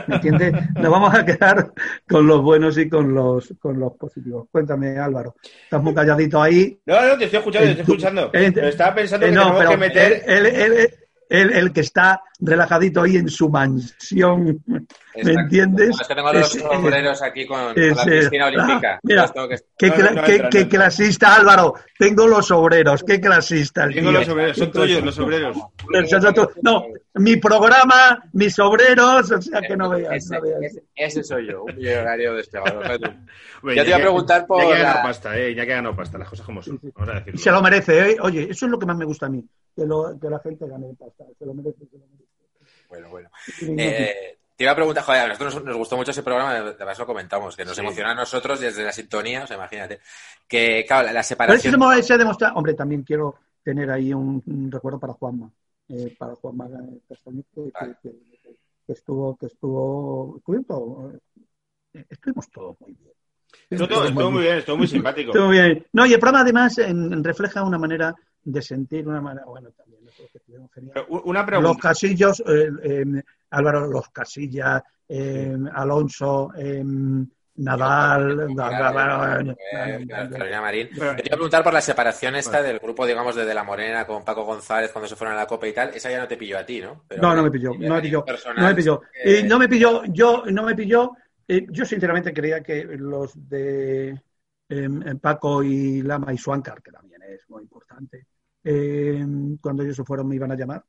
¿Me entiendes? Nos vamos a quedar con los buenos y con los con los positivos. Cuéntame, Álvaro. Estás muy calladito ahí. No, no, te estoy escuchando, te estoy escuchando. estaba pensando que no, que meter el, que está relajadito ahí en su mansión, ¿me entiendes? es que tengo los sombreros aquí con, la piscina olímpica. Mira, qué, clasista, Álvaro. Tengo los obreros, qué clasista. Tengo los obreros, son tuyos los obreros. No, mi programa, mis obreros, o sea que no veas. Ese, soy yo, un millonario despegado. ya te iba a preguntar por. Ya que ganó pasta, eh, ya que ganó pasta, las cosas como son. Vamos a decirlo. Se lo merece, ¿eh? Oye, eso es lo que más me gusta a mí que, lo, que la gente gane pasta. Se lo merece, se lo merece. Bueno, bueno. Eh, te iba a preguntar, joder, a nosotros nos, gustó mucho ese programa, además lo comentamos, que nos emociona a nosotros desde la sintonía, o sea, imagínate, que, claro, la, separación... Pero eso se demuestra, hombre, también quiero tener ahí un, recuerdo para Juanma, eh, para Juanma Castaño, que, que, estuvo, que estuvo, estuvimos, eh, estuvimos todos muy bien. Estuvo, muy bien, estuvo muy simpático. Estuvo bien. No, y el programa además refleja una manera de sentir una manera, bueno, también Una pregunta. Los casillos, eh, eh, Álvaro, los casillas, eh, Alonso, Nadal, Carolina Marín. Te iba a preguntar por la separación esta del grupo, digamos, de De La Morena con Paco González cuando se fueron a la Copa y tal. Esa ya no te pilló a ti, ¿no? no, no me pilló. No me pilló. No me pilló. Y no me pilló. Yo, no me pilló. yo sinceramente creía que los de Paco y Lama y Suancar, que también es muy importante, eh, cuando ellos se fueron me iban a llamar.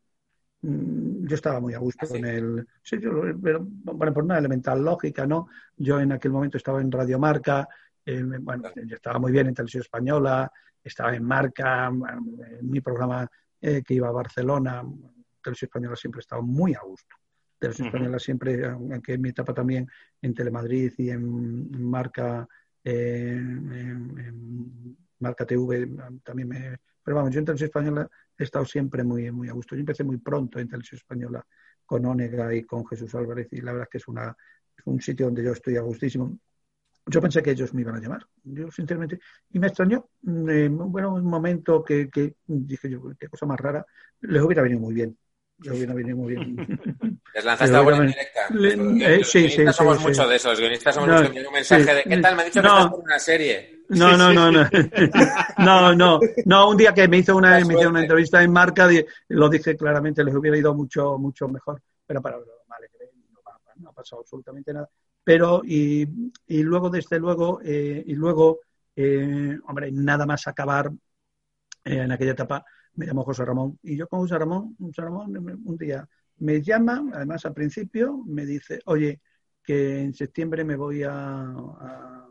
Mm, yo estaba muy a gusto con el. Sí, yo, pero, bueno, por una elemental lógica, ¿no? Yo en aquel momento estaba en Radiomarca, eh, bueno, yo estaba muy bien en Televisión Española, estaba en Marca, en mi programa eh, que iba a Barcelona, Televisión Española siempre estaba muy a gusto. Televisión Española siempre, aunque en mi etapa también en Telemadrid y en Marca, en Marca TV también me, pero vamos, yo en Televisión Española he estado siempre muy, muy a gusto. Yo empecé muy pronto en Televisión Española con Onega y con Jesús Álvarez y la verdad es que es, una, un sitio donde yo estoy a gustísimo. Yo pensé que ellos me iban a llamar, yo sinceramente, y me extrañó, eh, bueno, un momento que, que dije yo, qué cosa más rara, les hubiera venido muy bien, hubiera venido muy bien. Les lanzaste a en directa. Eh, sí, sí, sí, somos muchos de esos, los guionistas somos los que envían un mensaje de, ¿qué tal? Me ha dicho que estás por una serie. No, no, no, no. No, no. No, un día que me hizo una, me hizo una entrevista en marca, lo dije claramente, les hubiera ido mucho, mucho mejor. Pero para vale, no, no ha pasado absolutamente nada. Pero, y, y luego, desde luego, eh, y luego, eh, hombre, nada más acabar en aquella etapa, me llamó José Ramón. Y yo con José Ramón, José Ramón un día me llama, además al principio, me dice, oye, que en septiembre me voy a, a,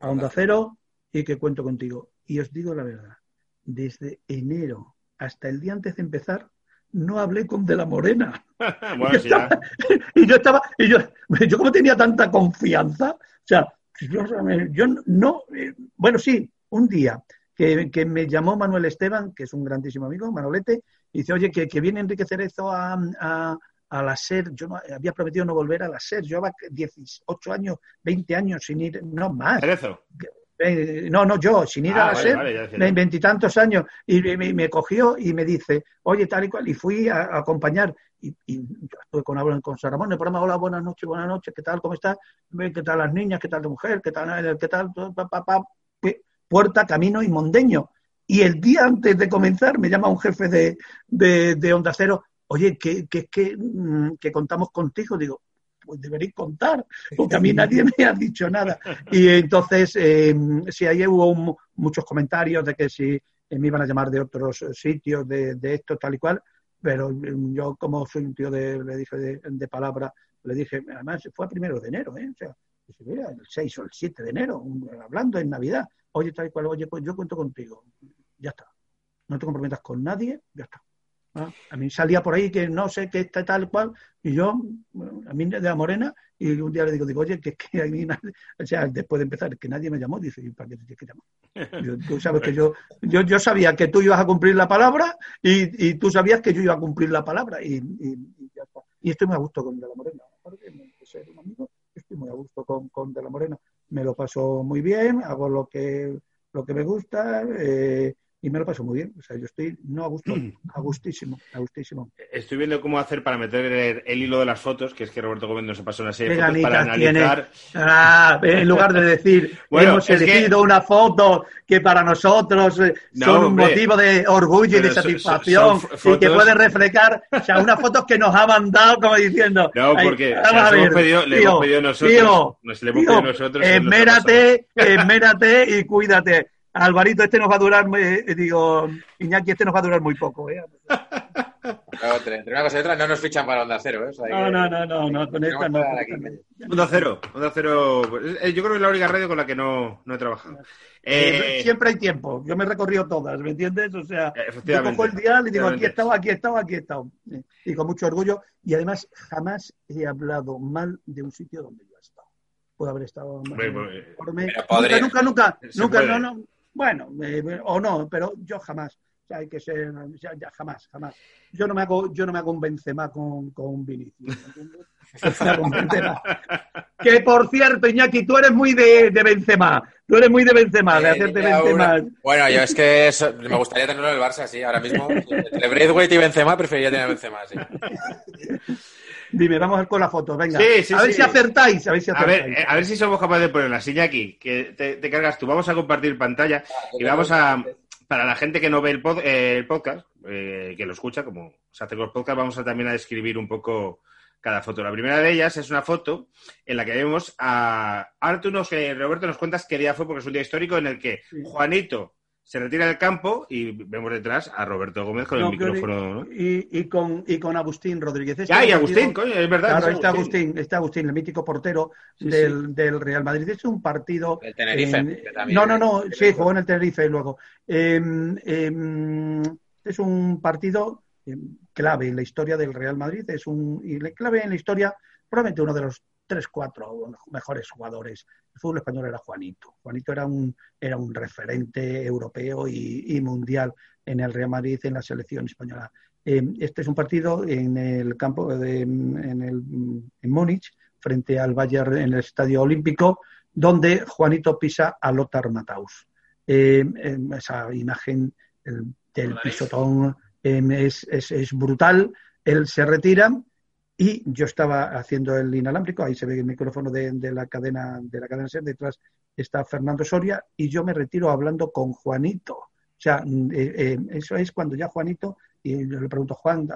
a Onda Cero y que cuento contigo. Y os digo la verdad, desde enero hasta el día antes de empezar, no hablé con De la Morena. bueno, y, yo sí, estaba, y yo estaba, y yo, yo como tenía tanta confianza, o sea, yo, yo no, eh, bueno, sí, un día que, que me llamó Manuel Esteban, que es un grandísimo amigo, Manolete, y dice, oye, que, que viene Enrique Cerezo a, a, a la SER, yo no, había prometido no volver a la SER, yo llevaba 18 años, 20 años sin ir, no más. Cerezo. Eh, no, no, yo, sin ir Ah, a la vale, SER, vale, veintitantos años, y me, cogió y me dice, oye, tal y cual, y fui a, a acompañar, y, y yo estuve con, con San Ramón, el programa, hola, buenas noches, buenas noches, ¿qué tal, cómo estás? ¿Qué tal las niñas, qué tal la mujer, qué tal, qué tal, pa, pa, pa, puerta, camino y mondeño. Y el día antes de comenzar me llama un jefe de, de, de Onda Cero, oye, que, que, que, mm, que contamos contigo, digo, pues deberéis contar, porque a mí nadie me ha dicho nada. Y entonces, eh, sí, ahí hubo un- muchos comentarios de que si eh, me iban a llamar de otros eh, sitios, de, de esto, tal y cual, pero mm, yo como soy un tío de, le dije de, de palabra, le dije, además fue a primero de enero, ¿eh? O sea, el 6 o el 7 de enero, hablando en Navidad, oye, tal cual, oye, pues yo cuento contigo, ya está. No te comprometas con nadie, ya está. ¿Ah? A mí salía por ahí que no sé qué está tal cual, y yo, bueno, a mí de la morena, y un día le digo, digo, oye, que es que a mí nadie, o sea, después de empezar, que nadie me llamó, dice, ¿y para qué te tienes que llamar? Yo- tú sabes que yo, yo, yo sabía que tú ibas a cumplir la palabra y, y tú sabías que yo iba a cumplir la palabra y, y- y ya está. Y estoy muy a gusto con De la Morena. Aparte ser un amigo, muy a gusto con, con De la Morena. Me lo paso muy bien, hago lo que, lo que me gusta eh, y me lo paso muy bien. O sea, yo estoy no a gusto, a gustísimo, a gustísimo. Estoy viendo cómo hacer para meter el, el hilo de las fotos, que es que Roberto Gómez nos pasó una serie de fotos para tiene. analizar. Ah, en lugar de decir, Bueno, hemos que- elegido una foto que para nosotros eh, No, son un motivo de orgullo y de son- satisfacción son- son y que puede reflejar, o sea, unas fotos que nos ha mandado como diciendo, No, "Ay, porque vamos se las a hemos pedido- le hemos pedido nosotros. tío, Nos le hemos tío, pedido nosotros. esmérate, esmérate y cuídate. Alvarito, este nos va a durar, eh, digo, Iñaki, este nos va a durar muy poco. ¿eh? Entre, una cosa y otra no nos fichan para Onda Cero, ¿eh? O sea, No, que- no, no, no, no, con esta no. Onda Cero. Onda Cero. pues, eh, Yo creo que es la única radio con la que no, no he trabajado. Eh, Eh, siempre hay tiempo. Yo me he recorrido todas, ¿me entiendes? O sea, yo cojo el dial y digo, aquí he estado, aquí he estado, aquí he estado. Eh, Y con mucho orgullo. Y además, jamás he hablado mal de un sitio donde yo he estado. Puedo haber estado mal. Hombre, pues. Nunca, nunca, nunca, nunca, no, no. Bueno, eh, o no, pero yo jamás. O sea, hay que ser, ya, ya, jamás, jamás. Yo no me hago, yo no me hago un Benzema con, con Vinicius. Que por cierto, Iñaki, tú eres muy de, de Benzema. Tú eres muy de Benzema, de Eh, hacerte ya Benzema. una- Bueno, yo es que eso- me gustaría tenerlo en el Barça, sí, ahora mismo. Entre Braithwaite y Benzema preferiría tener a Benzema, sí. Dime, vamos a ver con la foto, venga. Sí, sí, a ver sí. si acertáis, a ver si A acertáis. ver, eh, a ver si somos capaces de ponerla. Iñaki, que te, te cargas tú. Vamos a compartir pantalla y vamos a. Para la gente que no ve el, pod- eh, el podcast, eh, que lo escucha, como se hace con los podcasts, vamos a también a describir un poco cada foto. La primera de ellas es una foto en la que vemos a. Ahora tú nos, eh, Roberto, nos cuentas qué día fue, porque es un día histórico en el que Sí. Juanito se retira del campo y vemos detrás a Roberto Gómez con No, el micrófono. ¿no? y, y con, y con Agustín Rodríguez. Este Ya, y partido- Agustín, coño, es verdad. Claro, es está Agustín, está Agustín, el mítico portero Sí, del, del Real Madrid. Es un partido. El Tenerife. también- no, no, no, sí, jugó en el Tenerife luego. Eh, eh, es un partido eh, clave en la historia del Real Madrid. Es un y clave en la historia, probablemente uno de los tres, cuatro mejores jugadores. El fútbol español era Juanito. Juanito era un, era un referente europeo y, y mundial en el Real Madrid, en la selección española. Eh, este es un partido en el campo de, en, el, en Múnich, frente al Bayern en el Estadio Olímpico, donde Juanito pisa a Lothar Matthaus. Eh, eh, esa imagen el- del pisotón eh, es, es- es brutal. Él se retira y yo estaba haciendo el inalámbrico, ahí se ve el micrófono de, de la cadena de la cadena SER, detrás está Fernando Soria y yo me retiro hablando con Juanito. O sea, mm, eh, eh, eso es cuando ya Juanito, y yo le pregunto, Juan,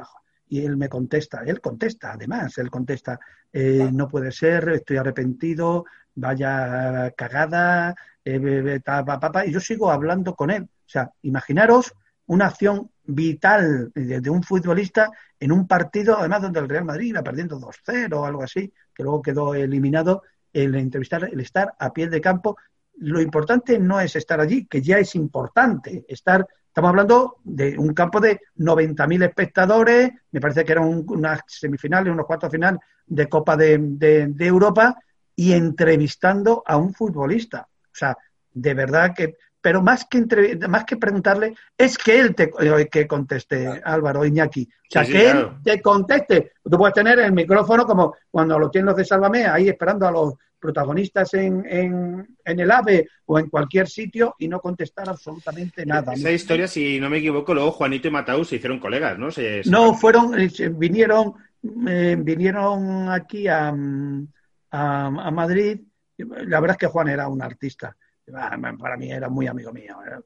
y él me contesta, él contesta, además, él contesta, eh, no puede ser, estoy arrepentido, vaya cagada, eh, y yo sigo hablando con él. O sea, imaginaros una acción vital de, un futbolista en un partido, además donde el Real Madrid iba perdiendo 2-0 o algo así, que luego quedó eliminado, el entrevistar, el estar a pie de campo. Lo importante no es estar allí, que ya es importante, estar Estamos hablando de un campo de 90.000 espectadores, me parece que eran unas semifinales, unos cuartos final de Copa de, Europa, y entrevistando a un futbolista. O sea, de verdad que pero más que más que preguntarle, es que él te que conteste, Álvaro Iñaki. O sea, que él te conteste. Tú puedes tener el micrófono como cuando lo tienen los de Sálvame, ahí esperando a los protagonistas en, en, en, el AVE o en cualquier sitio y no contestar absolutamente nada. Esa historia, si no me equivoco, luego Juanito y Mataus se hicieron colegas, ¿no? no, fueron, eh, vinieron, eh, vinieron aquí a, a, Madrid. La verdad es que Juan era un artista. Ah, para mí era muy amigo mío. Era,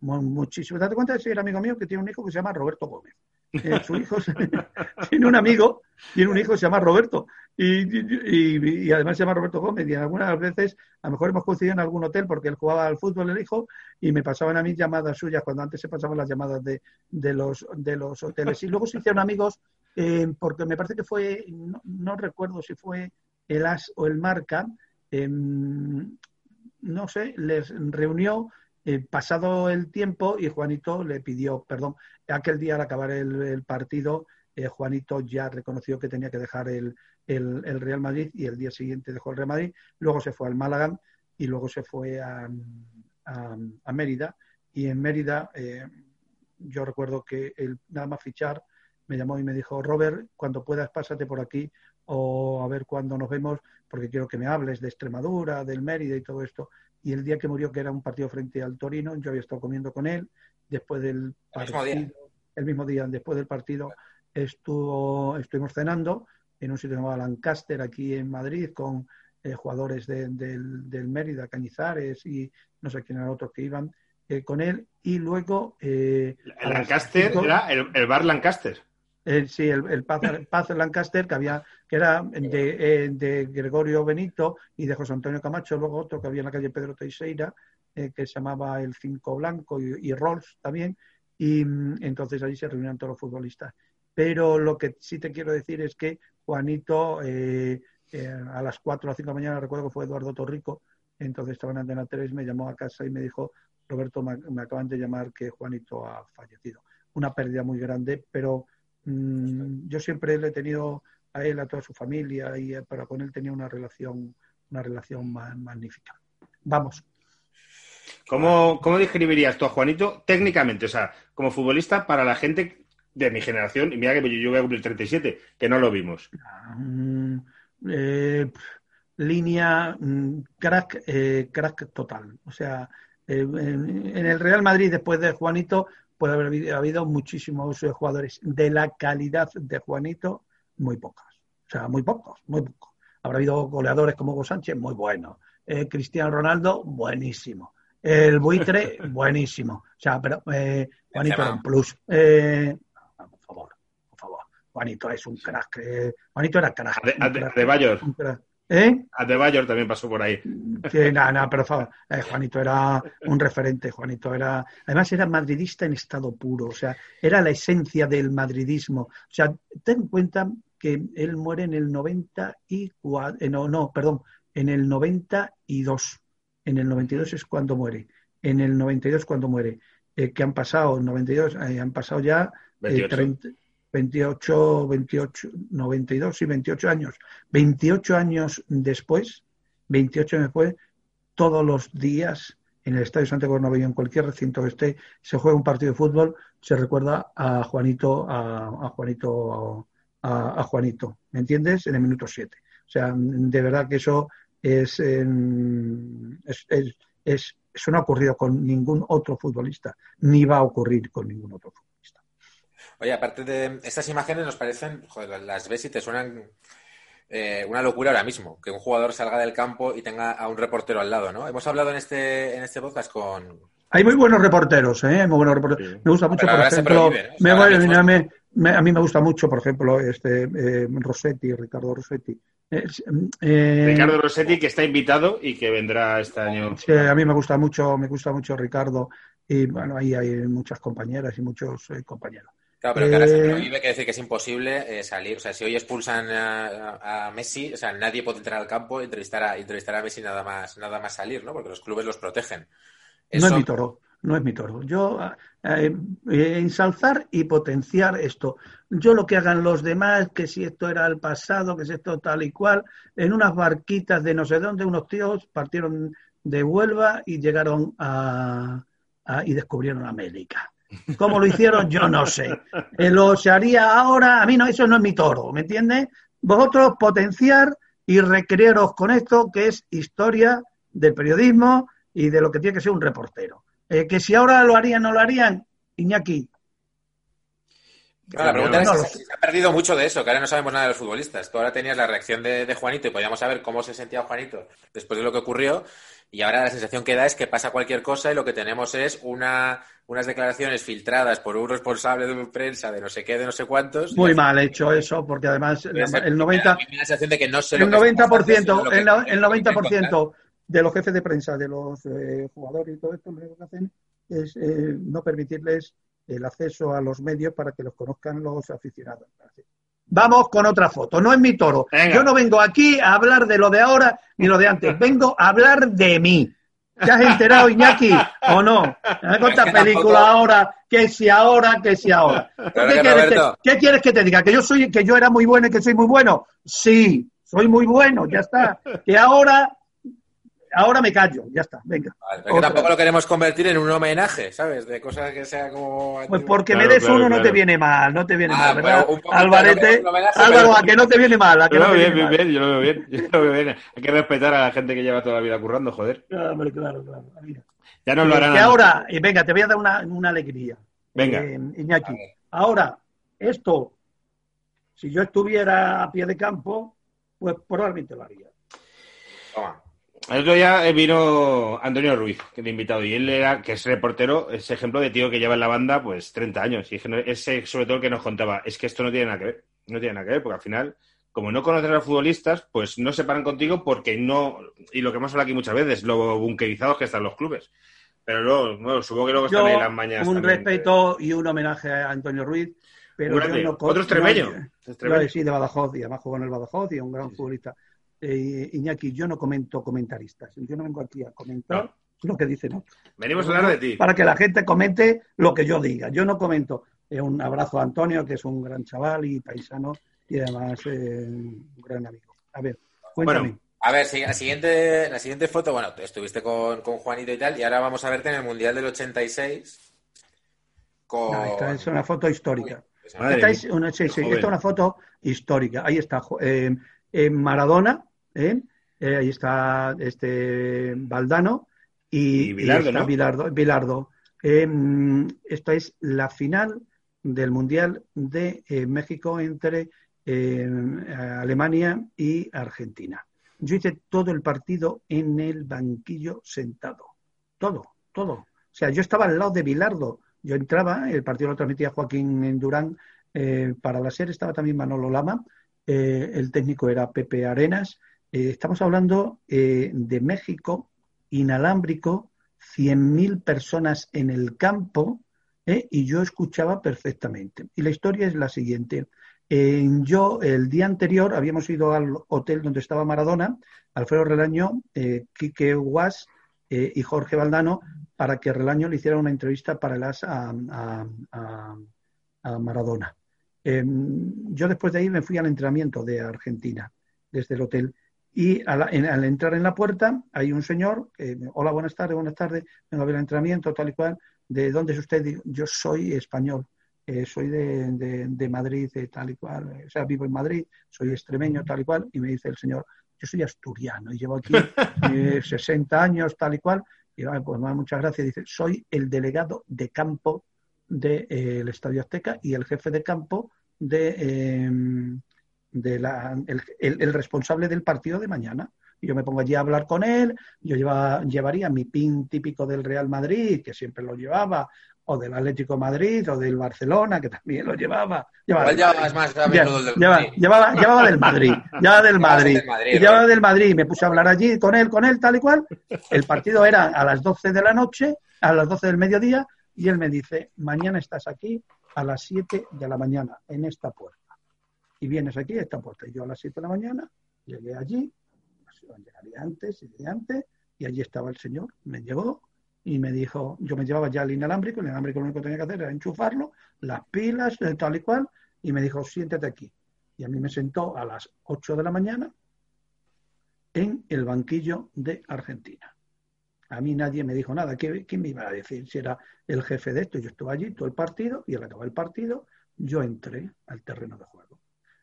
muchísimo. Date cuenta de era amigo mío que tiene un hijo que se llama Roberto Gómez. Eh, su hijo tiene un amigo, tiene un hijo que se llama Roberto. Y, además se llama Roberto Gómez. Y algunas veces, a lo mejor hemos coincidido en algún hotel porque él jugaba al fútbol, el hijo, y me pasaban a mí llamadas suyas cuando antes se pasaban las llamadas de, de, los, de los hoteles. Y luego se hicieron amigos eh, porque me parece que fue, no, recuerdo si fue el As o el Marca, em, no sé, les reunió eh, pasado el tiempo y Juanito le pidió perdón. Aquel día al acabar el, partido, eh, Juanito ya reconoció que tenía que dejar el, Real Madrid y el día siguiente dejó el Real Madrid. Luego se fue al Málaga y luego se fue a, Mérida. Y en Mérida, eh, yo recuerdo que el, nada más fichar, me llamó y me dijo, Robert, cuando puedas pásate por aquí o a ver cuándo nos vemos, porque quiero que me hables de Extremadura, del Mérida y todo esto. Y el día que murió, que era un partido frente al Torino, yo había estado comiendo con él, después del partido, el mismo día, después del partido, estuvo, estuvimos cenando en un sitio llamado Lancaster, aquí en Madrid, con eh, jugadores del, del, Mérida, Cañizares y no sé quién eran otros que iban eh, con él, y luego... Eh, el Lancaster era el bar Lancaster sí, el, Paz, Lancaster, que había, que era eh, de, Gregorio Benito y de José Antonio Camacho, luego otro que había en la calle Pedro Teixeira, eh, que se llamaba el Cinco Blanco y, Rolls también, y mm, entonces allí se reunían todos los futbolistas. Pero lo que sí te quiero decir es que Juanito, eh, a las 4 o 5 de la mañana, recuerdo que fue Eduardo Torrico, entonces estaba en Antena 3, me llamó a casa y me dijo, Roberto, me acaban de llamar que Juanito ha fallecido. Una pérdida muy grande, pero Mm, yo siempre le he tenido a él, a toda su familia, y eh, para con él tenía una relación, una relación magnífica. Vamos. ¿Cómo, ¿Cómo describirías tú a Juanito técnicamente? O sea, como futbolista para la gente de mi generación, y mira que yo voy a cumplir 37, que no lo vimos. Mm, eh, línea mm, crack, eh, crack total. O sea, en, el Real Madrid, después de Juanito, puede haber habido muchísimos eh, jugadores de la calidad de Juanito, muy pocos. O sea, muy pocos, muy pocos. Habrá habido goleadores como Hugo Sánchez, muy buenos. Eh, Cristiano Ronaldo, buenísimo. El buitre, buenísimo. O sea, pero eh, Juanito era un plus. Eh, por favor, por favor. Juanito es un crack. Juanito era crack. De, de, Bayor. ¿Eh? Bayor también pasó por ahí. Sí, nada, nada, pero eh, Juanito era un referente, Juanito era, además era madridista en estado puro, o sea, era la esencia del madridismo. O sea, ten en cuenta que él muere en el 94, eh, no, no, perdón, en el 92. En el 92 es cuando muere. En el 92 cuando muere. Eh, que han pasado, 92, han pasado ya 30, 28, 28, 92 y 28 años. 28 años después, 28 años después, todos los días en el Estadio Santiago Bernabéu, en cualquier recinto que esté, se juega un partido de fútbol, se recuerda a Juanito, a, Juanito, a, Juanito, ¿me entiendes? En el minuto 7. O sea, de verdad que eso es, es, es, es, eso no ha ocurrido con ningún otro futbolista, ni va a ocurrir con ningún otro futbolista. Oye, aparte de estas imágenes nos parecen, joder, las ves y te suenan eh, una locura ahora mismo, que un jugador salga del campo y tenga a un reportero al lado, ¿no? Hemos hablado en este, en este podcast con... Hay muy buenos reporteros, ¿eh? Muy buenos reporteros. Me gusta mucho, por ejemplo... me, a mí me gusta mucho, por ejemplo, este eh, Rossetti, Ricardo Rossetti. Eh, Ricardo Rossetti, que está invitado y que vendrá este año. Sí, a mí me gusta mucho, me gusta mucho Ricardo. Y bueno, ahí hay muchas compañeras y muchos eh, compañeros. Claro, pero que ahora se prohíbe, que decir que es imposible salir. O sea, si hoy expulsan a, Messi, o sea, nadie puede entrar al campo y entrevistar a, entrevistar a Messi nada más, nada más salir, ¿no? Porque los clubes los protegen. No es mi toro no es mi toro. Yo eh, eh, ensalzar y potenciar esto. Yo lo que hagan los demás, que si esto era el pasado, que si esto tal y cual, en unas barquitas de no sé dónde, unos tíos partieron de Huelva y llegaron a, y descubrieron América. ¿Cómo lo hicieron? Yo no sé. Eh, lo se haría ahora, a mí no, eso no es mi toro, ¿me entiendes? Vosotros potenciar y recrearos con esto, que es historia del periodismo y de lo que tiene que ser un reportero. Eh, que si ahora lo harían, no lo harían, Iñaki. la pregunta es se ha perdido mucho de eso, que ahora no sabemos nada de los futbolistas. Tú ahora tenías la reacción de, Juanito y podíamos saber cómo se sentía Juanito después de lo que ocurrió. Y ahora la sensación que da es que pasa cualquier cosa y lo que tenemos es una, unas declaraciones filtradas por un responsable de prensa de no sé qué, de no sé cuántos. Muy mal hecho eso, porque además el 90, la sensación de que no el 90%, el 90% de los jefes de prensa, de los eh, jugadores y todo esto, lo que hacen es eh, no permitirles el acceso a los medios para que los conozcan los aficionados. Vamos con otra foto. No es mi toro. Yo no vengo aquí a hablar de lo de ahora ni lo de antes. Vengo a hablar de mí. ¿Te has enterado, Iñaki? ¿O no? ¿Cuántas películas ahora? Que si ahora, que si ahora. ¿Qué, quieres que, ¿Qué, quieres que, te diga? ¿Que yo soy, que yo era muy bueno y que soy muy bueno? Sí, soy muy bueno, ya está. Que ahora ahora me callo, ya está, venga. Vale, tampoco lo queremos convertir en un homenaje, ¿sabes? De cosas que sea como... Pues porque me des uno no te viene mal, no te viene ah, mal, ¿verdad? Alvarete, Álvaro, a que no te viene mal. A que yo lo veo bien, bien, yo lo veo bien, yo lo veo bien. Hay que respetar a la gente que lleva toda la vida currando, joder. Claro, claro, claro. Ya no lo harán. Que ahora, y venga, te voy a dar una, una alegría. Venga. Eh, Iñaki, ahora, esto, si yo estuviera a pie de campo, pues probablemente lo haría. Toma. El otro día eh, vino Antonio Ruiz, que he invitado, y él era, que es reportero, ese ejemplo de tío que lleva en la banda pues 30 años. Y ese sobre todo el que nos contaba, es que esto no tiene nada que ver, no tiene nada que ver, porque al final, como no conoces a los futbolistas, pues no se paran contigo porque no, y lo que hemos hablado aquí muchas veces, lo bunkerizados que están los clubes. Pero luego, supongo que luego están ahí las mañanas. Un respeto y un homenaje a Antonio Ruiz. Pero yo no, otro extremeño. sí, de Badajoz, y además jugó en el Badajoz y un gran futbolista eh, Iñaki, yo no comento comentaristas. Yo no vengo aquí a comentar lo que dicen otros. Venimos a hablar de ti. Para que la gente comente lo que yo diga. Yo no comento. Eh, un abrazo a Antonio, que es un gran chaval y paisano y además eh, un gran amigo. A ver, cuéntame. a ver, la siguiente, la siguiente foto, bueno, estuviste con, con, Juanito y tal, y ahora vamos a verte en el Mundial del 86. Con... esta es una foto histórica. Esta es, una, sí, sí, esta es una foto histórica. Ahí está eh, Maradona, ¿eh? ¿eh? ahí está este Valdano y, Bilardo. Eh, esta es la final del Mundial de eh, México entre Alemania y Argentina. Yo hice todo el partido en el banquillo sentado. Todo, todo. O sea, yo estaba al lado de Bilardo. Yo entraba, el partido lo transmitía Joaquín Durán. para la serie estaba también Manolo Lama. el técnico era Pepe Arenas eh, estamos hablando eh, de México, inalámbrico, 100.000 personas en el campo, eh, y yo escuchaba perfectamente. Y la historia es la siguiente. yo, el día anterior, habíamos ido al hotel donde estaba Maradona, Alfredo Relaño, Quique Guas y Jorge Valdano, para que Relaño le hiciera una entrevista para el AS a, a Maradona. yo después de ahí me fui al entrenamiento de Argentina, desde el hotel. Y al, entrar en la puerta hay un señor, hola, buenas tardes, buenas tardes, vengo a ver el entrenamiento, tal y cual. ¿De dónde es usted? yo soy español, eh, soy de, Madrid, tal y cual. O sea, vivo en Madrid, soy extremeño, tal y cual. Y me dice el señor, yo soy asturiano y llevo aquí 60 eh, años, tal y cual. Y pues muchas gracias. Dice, soy el delegado de campo del de, eh, Estadio Azteca y el jefe de campo de, de la, el, responsable del partido de mañana. yo me pongo allí a hablar con él, yo lleva, llevaría mi pin típico del Real Madrid, que siempre lo llevaba, o del Atlético de Madrid, o del Barcelona, que también lo llevaba. Igual llevabas más a menudo del llevaba, llevaba, llevaba del Madrid, llevaba del Madrid, del Madrid, y llevaba del Madrid, me puse a hablar allí con él, con él, tal y cual. El partido era a las 12 de la noche, a las 12 del mediodía, y él me dice, mañana estás aquí a las 7 de la mañana, en esta puerta. Y vienes aquí a esta puerta. Y yo a las 7 de la mañana llegué allí, pues, llegaría antes, llegué antes, y allí estaba el señor, me llevó y me dijo, yo me llevaba ya el inalámbrico, el inalámbrico lo único que tenía que hacer era enchufarlo, las pilas, eh, tal y cual, y me dijo, siéntate aquí. Y a mí me sentó a las 8 de la mañana en el banquillo de Argentina. A mí nadie me dijo nada. ¿Qué- ¿Quién me iba a decir si era el jefe de esto? Yo estuve allí todo el partido y al acabar el partido yo entré al terreno de juego.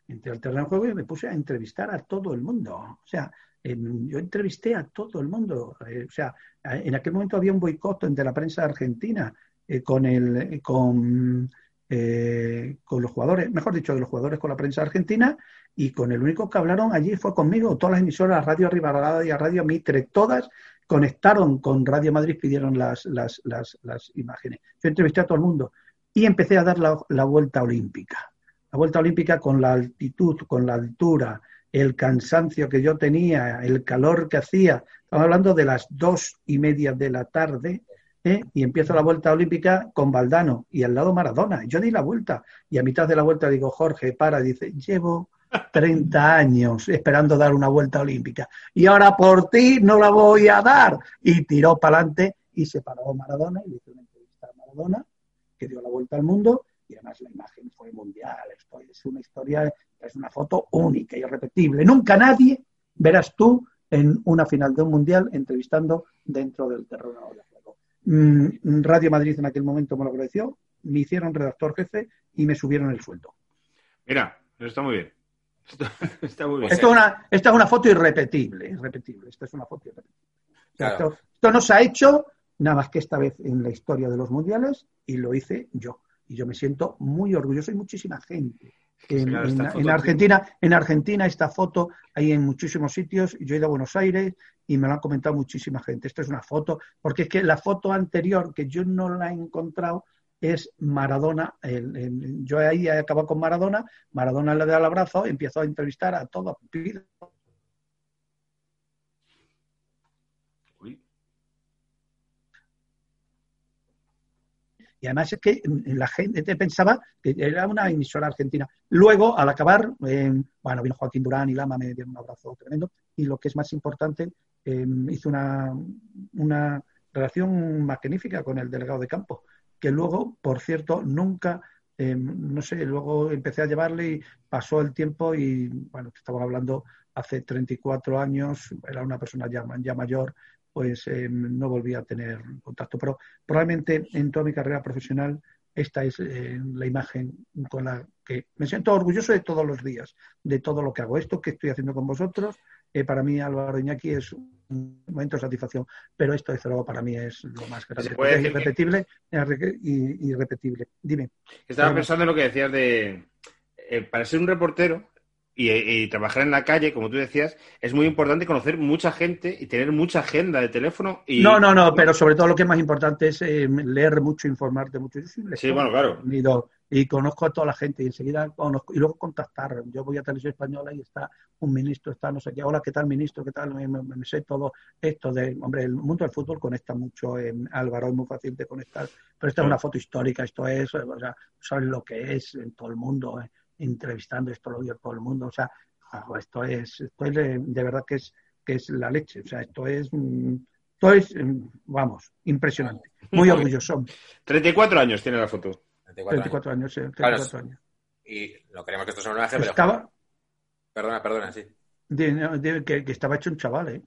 Entré al terreno de juego y me puse a entrevistar a todo el mundo. O sea, yo entrevisté a todo el mundo. Eh, o sea, en aquel momento había un boicot de la prensa argentina eh, con el con, eh, con los jugadores, mejor dicho, de los jugadores con la prensa argentina y con el único que hablaron allí fue conmigo. Todas las emisoras, Radio Rivadavia, Radio Mitre, todas conectaron con Radio Madrid, pidieron las, las, las, las imágenes. Yo entrevisté a todo el mundo y empecé a dar la, la vuelta olímpica. La vuelta olímpica con la altitud, con la altura, el cansancio que yo tenía, el calor que hacía. Estamos hablando de las dos y media de la tarde ¿eh? y empiezo la vuelta olímpica con Valdano y al lado Maradona. Yo di la vuelta y a mitad de la vuelta digo, Jorge, para, dice, llevo 30 años esperando dar una vuelta olímpica y ahora por ti no la voy a dar. Y tiró para adelante y se paró Maradona y le hizo una entrevista a Maradona que dio la vuelta al mundo y además la imagen fue mundial. Esto es una historia, es una foto única y irrepetible. Nunca nadie verás tú en una final de un mundial entrevistando dentro del terreno de juego. Mm, Radio Madrid en aquel momento me lo agradeció, me hicieron redactor jefe y me subieron el sueldo. Mira, eso está muy bien. Esto- está muy bien. Esto es, una, esta es una foto irrepetible, irrepetible. Esta es una foto irrepetible. O sea, Claro. esto, esto no se ha hecho nada más que esta vez en la historia de los mundiales y lo hice yo. Y yo me siento muy orgulloso y muchísima gente. En, Claro, en- esta en foto- Argentina, en Argentina esta foto hay en muchísimos sitios. Yo he ido a Buenos Aires y me lo han comentado muchísima gente. Esta es una foto, porque es que la foto anterior que yo no la he encontrado es Maradona. el- el- yo ahí he acabado con Maradona. Maradona le da el abrazo, empiezo a entrevistar a todos. pido Uy, Y además es que mm, la gente pensaba que era una emisora argentina. Luego, al acabar, eh, bueno, vino Joaquín Durán y Lama, me dieron un abrazo tremendo. Y lo que es más importante, eh, hice una, una relación magnífica con el delegado de campo, que luego, por cierto, nunca, eh, no sé, luego empecé a llevarle y pasó el tiempo y, bueno, estamos hablando hace 34 años, era una persona ya, ya mayor, pues eh, no volví a tener contacto. Pero probablemente en toda mi carrera profesional esta es eh, la imagen con la que me siento orgulloso de todos los días, de todo lo que hago. Esto que estoy haciendo con vosotros, eh, para mí Álvaro Iñaki es un momento de satisfacción, pero esto desde luego para mí es lo más grande. Es que- irrepetible y irrepetible. Dime. Estaba pensando en lo que decías de. eh, para ser un reportero y, y trabajar en la calle, como tú decías, es muy importante conocer mucha gente y tener mucha agenda de teléfono. Y, No, no, no, pero sobre todo lo que es más importante es eh, leer mucho, informarte mucho. Yo soy un Sí, bueno, claro. y conozco a toda la gente y enseguida conozco, y luego contactar. Yo voy a Televisión Española y está un ministro, está no sé qué, hola, ¿qué tal ministro? ¿Qué tal? Me, me- me sé todo esto de, hombre, el mundo del fútbol conecta mucho en Álvaro, es muy fácil de conectar, pero esta es Sí. una foto histórica, esto es, o sea, sabes lo que es en todo el mundo, eh, entrevistando, esto lo vio todo el mundo, o sea, esto es, esto es de, verdad que es, que es la leche, o sea, esto es, mm, esto es, mm, vamos, impresionante, muy orgulloso, 34 años tiene la foto. 34 años. 34 años, Claro, 34 años. Y no queremos que esto sea un homenaje, pero. Estaba, Perdona, perdona, sí. de- de- que, que estaba hecho un chaval, ¿eh?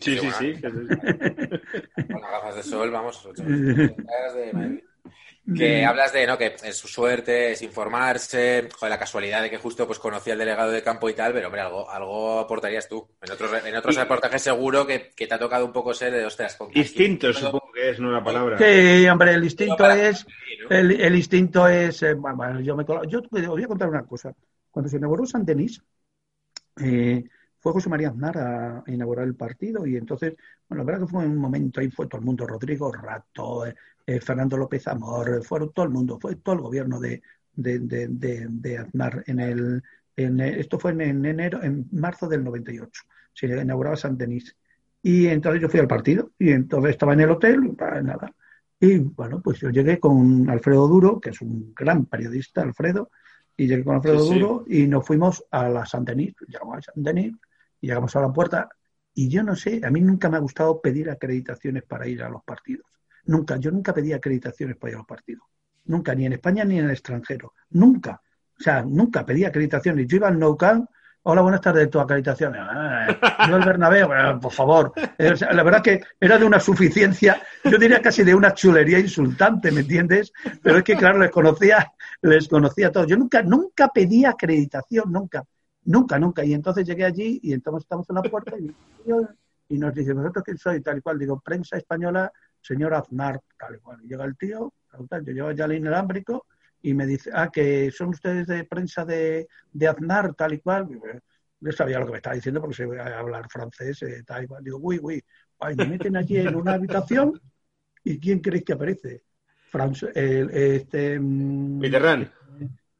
Sí, sí, sí. Con las gafas de sol, vamos. de-. Que hablas de, ¿no? Que es su suerte, es informarse, joder, la casualidad de que justo pues conocía al delegado de campo y tal, pero hombre, algo, algo aportarías tú. En otros, en otros Y- reportajes seguro que, que te ha tocado un poco ser de, ostras, con Instinto, aquí- supongo que es, no la palabra. Sí, hombre, el instinto es, el, el instinto es, eh, bueno, bueno, yo me colo- yo te voy a contar una cosa. Cuando se inauguró San Denis, eh, fue José María Aznar a, inaugurar el partido y entonces, bueno, la verdad que fue un momento, ahí fue todo el mundo, Rodrigo Rato, eh, eh, Fernando López Amor, fueron todo el mundo, fue todo el gobierno de, de, Aznar en el, en, esto fue en, enero, en marzo del 98, se inauguraba San Denis. Y entonces yo fui al partido y entonces estaba en el hotel, nada. Y bueno, pues yo llegué con Alfredo Duro, que es un gran periodista, Alfredo, y llegué con Alfredo Duro y nos fuimos a la San Denis, llegamos a San Denis y llegamos a la puerta y yo no sé, a mí nunca me ha gustado pedir acreditaciones para ir a los partidos. Nunca, yo nunca pedí acreditaciones para ir a los partidos. Nunca, ni en España ni en el extranjero. Nunca. O sea, nunca pedí acreditaciones. Yo iba al Nou Camp, hola, buenas tardes, tu acreditación. Ah, yo el Bernabéu, por favor. La verdad que era de una suficiencia, yo diría casi de una chulería insultante, ¿me entiendes? Pero es que, claro, les conocía, les conocía a todos. Yo nunca, nunca pedí acreditación, nunca. Nunca, nunca. Y entonces llegué allí y entonces estamos en la puerta y, y nos dice, ¿vosotros quién sois? Tal y cual. Digo, prensa española, señor Aznar, tal y cual. Y llega el tío, yo llevo ya el inalámbrico y me dice, ah, que son ustedes de prensa de, de Aznar, tal y cual. Yo sabía lo que me estaba diciendo porque se a hablar francés, eh, tal y cual. Digo, uy, uy. Ay, me meten allí en una habitación y ¿quién creéis que aparece? el, este, mm, Mitterrand.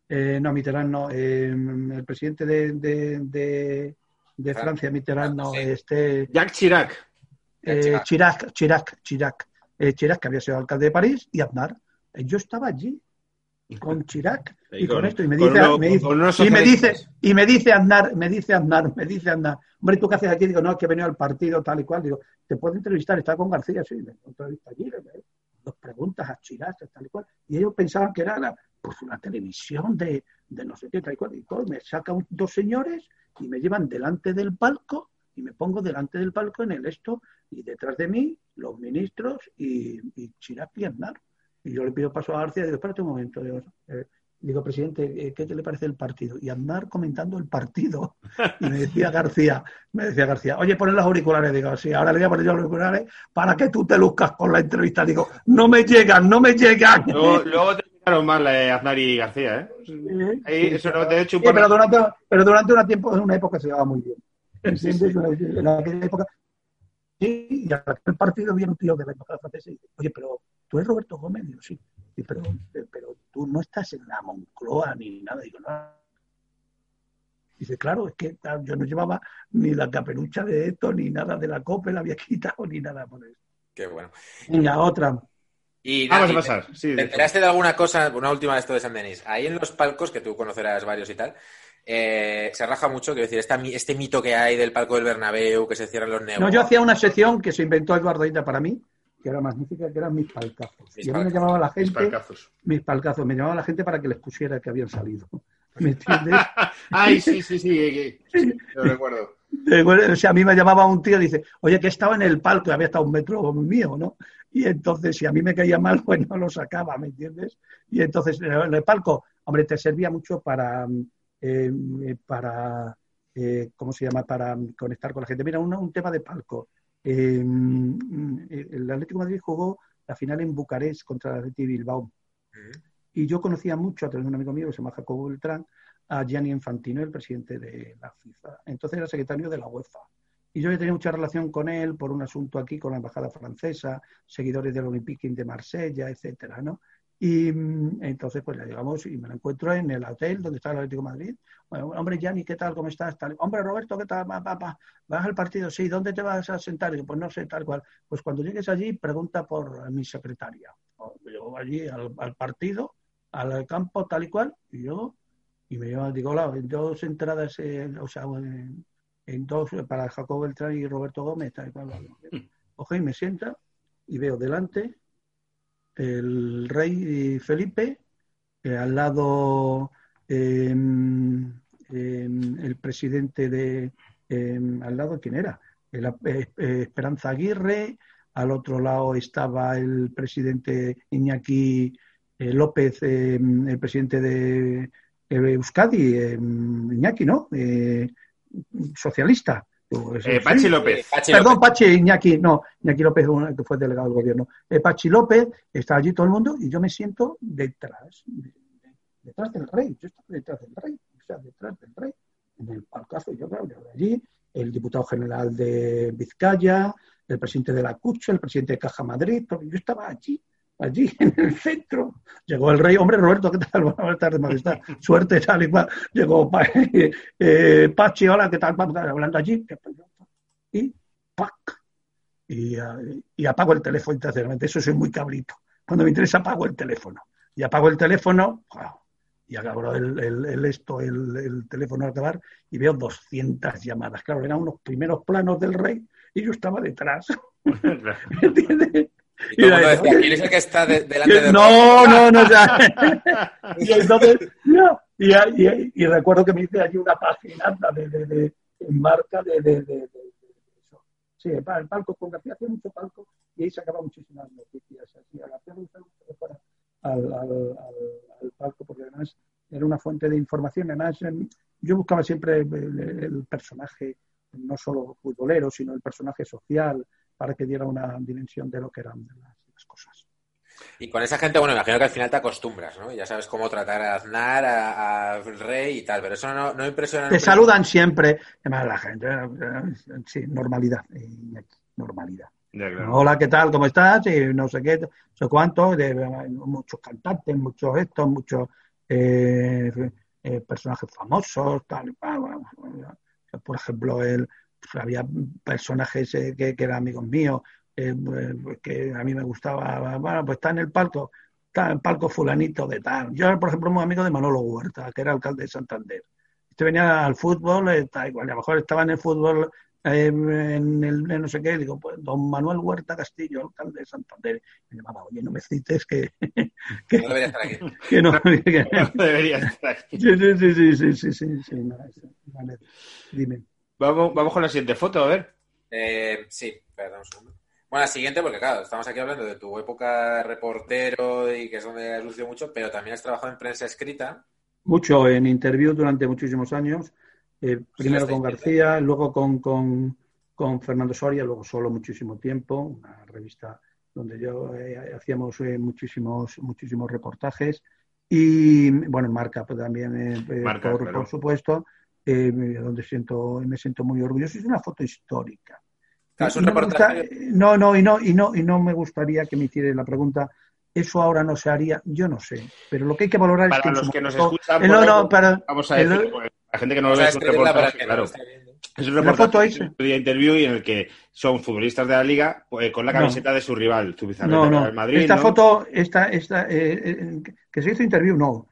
Eh, no, Mitterrand no, eh, el presidente de, de, de, Francia, Mitterrand no, este... Jacques Chirac. Eh, Chirac, Chirac, Chirac, Chirac, que había sido alcalde de París, y Aznar. Yo estaba allí con Chirac y, con, esto y me dice, me dice y me dice y me dice Aznar me dice Aznar me dice Aznar hombre tú qué haces aquí digo no es que he venido al partido tal y cual digo te puedo entrevistar está con García sí me entrevista allí dos preguntas a Chirac tal y cual y ellos pensaban que era la, pues una televisión de, de no sé qué, tal y cual, y todo. Me sacan dos señores y me llevan delante del palco y me pongo delante del palco en el esto y detrás de mí los ministros y, y Chirac y Aznar. Y yo le pido paso a García y digo, espérate un momento. Digo, eh, digo presidente, eh, ¿qué te le parece el partido? Y Aznar comentando el partido. Y me decía García, me decía García, oye, ponen los auriculares. Digo, sí, ahora le voy a poner los auriculares para que tú te luzcas con la entrevista. Digo, no me llegan, no me llegan. luego Claro, más la de Aznar y García, ¿eh? eso no, de hecho, pero, durante, pero durante una, tiempo, una época se llevaba muy bien. ¿Entiendes? En aquella época. Sí, y el partido viene un tío de la embajada francesa y dice, oye, pero tú eres Roberto Gómez. Digo, sí. pero, pero tú no estás en la Moncloa ni nada. Digo, no. Dice, claro, es que yo no llevaba ni la caperucha de esto, ni nada de la copa, la había quitado, ni nada por eso. Qué bueno. Y la otra, y, Vamos a pasar. ¿Te enteraste de alguna cosa, una última de esto de San Denis? Ahí en los palcos, que tú conocerás varios y tal, eh, se raja mucho, quiero decir, este mito que hay del palco del Bernabéu, que se cierran los negros. No, yo hacía una sección que se inventó Eduardo Ita para mí, que era magnífica, que eran mis palcazos. y a mí me llamaba la gente. Mis palcazos. Mis palcazos. Me llamaba la gente para que les pusiera que habían salido. ¿Me entiendes? Ay, sí, sí, sí, lo recuerdo. O sea, a mí me llamaba un tío y dice, oye, que estaba en el palco, y había estado un metro mío, ¿no? Y entonces, si a mí me caía mal, pues no lo sacaba, ¿me entiendes? Y entonces, en el palco, hombre, te servía mucho para, eh, para eh, ¿cómo se llama?, para conectar con la gente. Mira, un, tema de palco. Eh, el Atlético de Madrid jugó la final en Bucarest contra el Atlético Bilbao. Y yo conocía mucho, a través de un amigo mío que se llama Jacobo Beltrán, a Gianni Infantino, el presidente de la FIFA. Entonces era secretario de la UEFA. Y yo he tenido mucha relación con él por un asunto aquí con la embajada francesa, seguidores del Olympique de Marsella, etcétera, ¿no? Y mm, entonces, pues le llegamos y me lo encuentro en el hotel donde está el Atlético de Madrid. Bueno, hombre, Gianni, ¿qué tal? ¿Cómo estás? Tal. Hombre, Roberto, ¿qué tal? ¿Vas al partido? Sí, ¿dónde te vas a sentar? Y yo, pues no sé, tal cual. Pues cuando llegues allí, pregunta por mi secretaria. Llego allí al, partido, al campo, tal y cual, y yo, y me llevan, digo, hola, dos entradas, o sea, entonces, para Jacob Beltrán y Roberto Gómez, tal y me sienta y veo delante el rey Felipe, eh, al lado em, em, el presidente de, em, al lado, ¿quién era? Eh, Esperanza Aguirre, al otro lado estaba el presidente Iñaki eh, López, el presidente de Euskadi, Iñaki, ¿no? socialista. Eh, Pachi López. Perdón, Pachi Iñaki, no, Iñaki López, que fue delegado del gobierno. Eh, Pachi López, está allí todo el mundo y yo me siento detrás, detrás del rey. Yo estaba detrás del rey, o sea, detrás del rey. En el palcazo, yo claro, de allí, el diputado general de Vizcaya, el presidente de la CUCH, el presidente de Caja Madrid, yo estaba allí, allí en el centro. Llegó el rey, hombre Roberto, ¿qué tal? Buenas tardes, majestad. Suerte, tal y cual. Llegó eh, Pachi, hola, ¿qué tal? Hablando allí. Y ¡pac! Y, y apago el teléfono intencionalmente. Eso soy muy cabrito. Cuando me interesa apago el teléfono. Y apago el teléfono, y acabo el, el, esto, el, el, teléfono al acabar y veo 200 llamadas. Claro, eran unos primeros planos del rey y yo estaba detrás. ¿Me entiendes? Y, y decía, ¿quién es el que está de, delante de No, no, no, ya. y entonces, no. Y, y, y, recuerdo que me hice allí una página de, de, de, marca de, de, de, eso. Sí, el palco con García hacía mucho palco y ahí sacaba muchísimas noticias. Así, a García le fuera al, al, al, al, palco porque además era una fuente de información. Además, yo buscaba siempre el, el personaje, no solo futbolero, sino el personaje social, para que diera una dimensión de lo que eran las, las, cosas. Y con esa gente, bueno, imagino que al final te acostumbras, ¿no? Ya sabes cómo tratar a Aznar, al rey y tal, pero eso no, no impresiona. Te saludan siempre, además la gente, sí, normalidad, normalidad. Ya, claro. Hola, ¿qué tal? ¿Cómo estás? Y no sé qué, no sé cuánto, de, muchos cantantes, muchos estos, muchos eh, eh, personajes famosos, tal, por ejemplo, el había personajes eh, que, que, eran amigos míos, eh, pues, que a mí me gustaba, bueno, pues está en el palco, está en el palco fulanito de tal. Yo, por ejemplo, muy amigo de Manolo Huerta, que era alcalde de Santander. Este venía al fútbol, está igual, a lo mejor estaba en el fútbol eh, en el en no sé qué, digo, pues don Manuel Huerta Castillo, alcalde de Santander. Me llamaba, oye, no me cites que... que no debería estar aquí. Que no, que, no debería estar aquí. Sí, sí, sí, sí, sí, sí, sí, sí. Vamos, vamos con la siguiente foto, a ver. Eh, sí, perdón un segundo. Bueno, la siguiente, porque claro, estamos aquí hablando de tu época reportero y que es donde has lucido mucho, pero también has trabajado en prensa escrita. Mucho, en interview durante muchísimos años. Eh, primero con García, luego con, con, con, Fernando Soria, luego solo muchísimo tiempo, una revista donde yo eh, hacíamos eh, muchísimos, muchísimos reportajes. Y bueno, Marca pues, también, Marca, por, claro. por supuesto eh, donde siento, me siento muy orgulloso. Es una foto histórica. Es un no, gusta, no, no, y no, y no, y no me gustaría que me hiciera la pregunta. Eso ahora no se haría, yo no sé. Pero lo que hay que valorar para es que. Para los que nos escuchan, eh, no, no, para, vamos a decir, el, la gente que no lo ve es un reportaje, claro. Es un reportaje de interview y en el que son futbolistas de la liga pues, con la camiseta no. de su rival, Zubizarreta, no, no. Madrid. Esta ¿no? foto, esta, esta, eh, que se hizo interview, no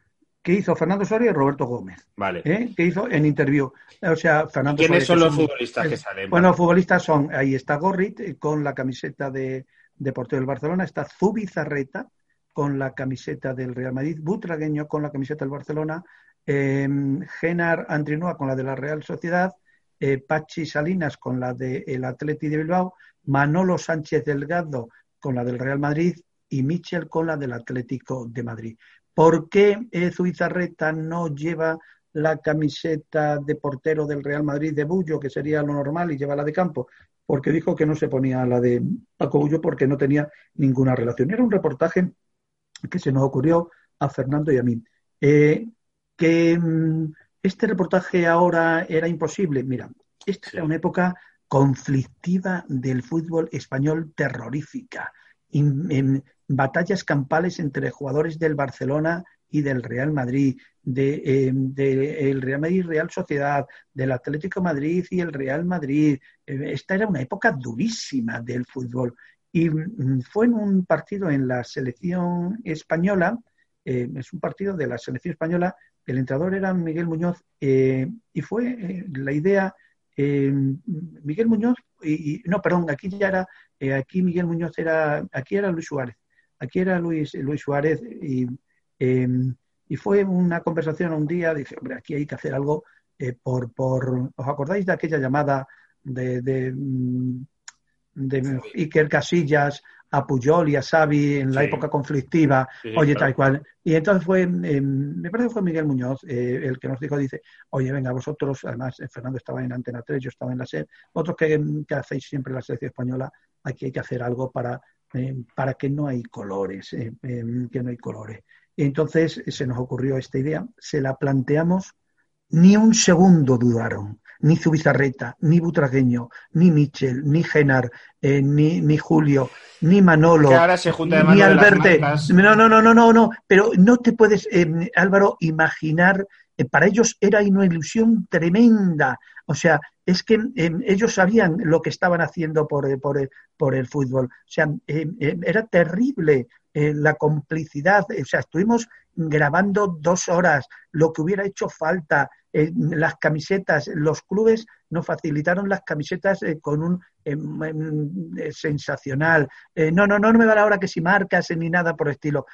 que hizo Fernando Soria y Roberto Gómez. Vale. ¿eh? Que hizo en interview. O sea, Fernando ¿Quiénes Soria, son los futbolistas que salen? Bueno, los futbolistas son, ahí está Gorrit eh, con la camiseta de, de portero del Barcelona, está Zubizarreta con la camiseta del Real Madrid, Butragueño con la camiseta del Barcelona, eh, Genar Andrinúa con la de la Real Sociedad, eh, Pachi Salinas con la del de Atleti de Bilbao, Manolo Sánchez Delgado con la del Real Madrid y Michel con la del Atlético de Madrid. ¿Por qué eh, Zubizarreta no lleva la camiseta de portero del Real Madrid de Bullo, que sería lo normal, y lleva la de campo? Porque dijo que no se ponía la de Paco Bullo porque no tenía ninguna relación. Era un reportaje que se nos ocurrió a Fernando y a mí. Eh, que mm, este reportaje ahora era imposible. Mira, esta era una época conflictiva del fútbol español terrorífica. In, in, batallas campales entre jugadores del Barcelona y del Real Madrid, de, eh, de, el Real Madrid Real Sociedad, del Atlético Madrid y el Real Madrid. Esta era una época durísima del fútbol. Y fue en un partido en la selección española, eh, es un partido de la selección española, el entrenador era Miguel Muñoz, eh, y fue la idea, Miguel Muñoz, y, y, no, perdón, aquí ya era, aquí Miguel Muñoz era, aquí era Luis Suárez aquí era Luis, Luis Suárez y, eh, y, fue una conversación un día, dice, hombre, aquí hay que hacer algo eh, por, por, ¿os acordáis de aquella llamada de, de, de Iker Casillas a Puyol y a Xavi en la sí. época conflictiva, sí, oye, claro. tal cual. Y entonces fue, eh, me parece que fue Miguel Muñoz eh, el que nos dijo, dice, oye, venga, vosotros, además eh, Fernando estaba en Antena 3, yo estaba en la SED, vosotros que, que hacéis siempre la selección española, aquí hay que hacer algo para eh, para que no hay colores, eh, eh, que no hay colores. Entonces se nos ocurrió esta idea, se la planteamos, ni un segundo dudaron. ni Zubizarreta, ni Butragueño, ni Michel, ni Genar, eh, ni, ni, Julio, ni Manolo, ni Alberte. No, no, no, no, no, no, pero no te puedes, eh, Álvaro, imaginar, eh, para ellos era una ilusión tremenda. O sea, es que ellos sabían lo que estaban haciendo por, por, por el fútbol. O sea, era terrible la complicidad. O sea, estuvimos grabando dos horas, lo que hubiera hecho falta, eh, las camisetas, los clubes nos facilitaron las camisetas eh, con un em, em, eh, sensacional. no, no, no, no me va la hora que si marcas ni nada por estilo.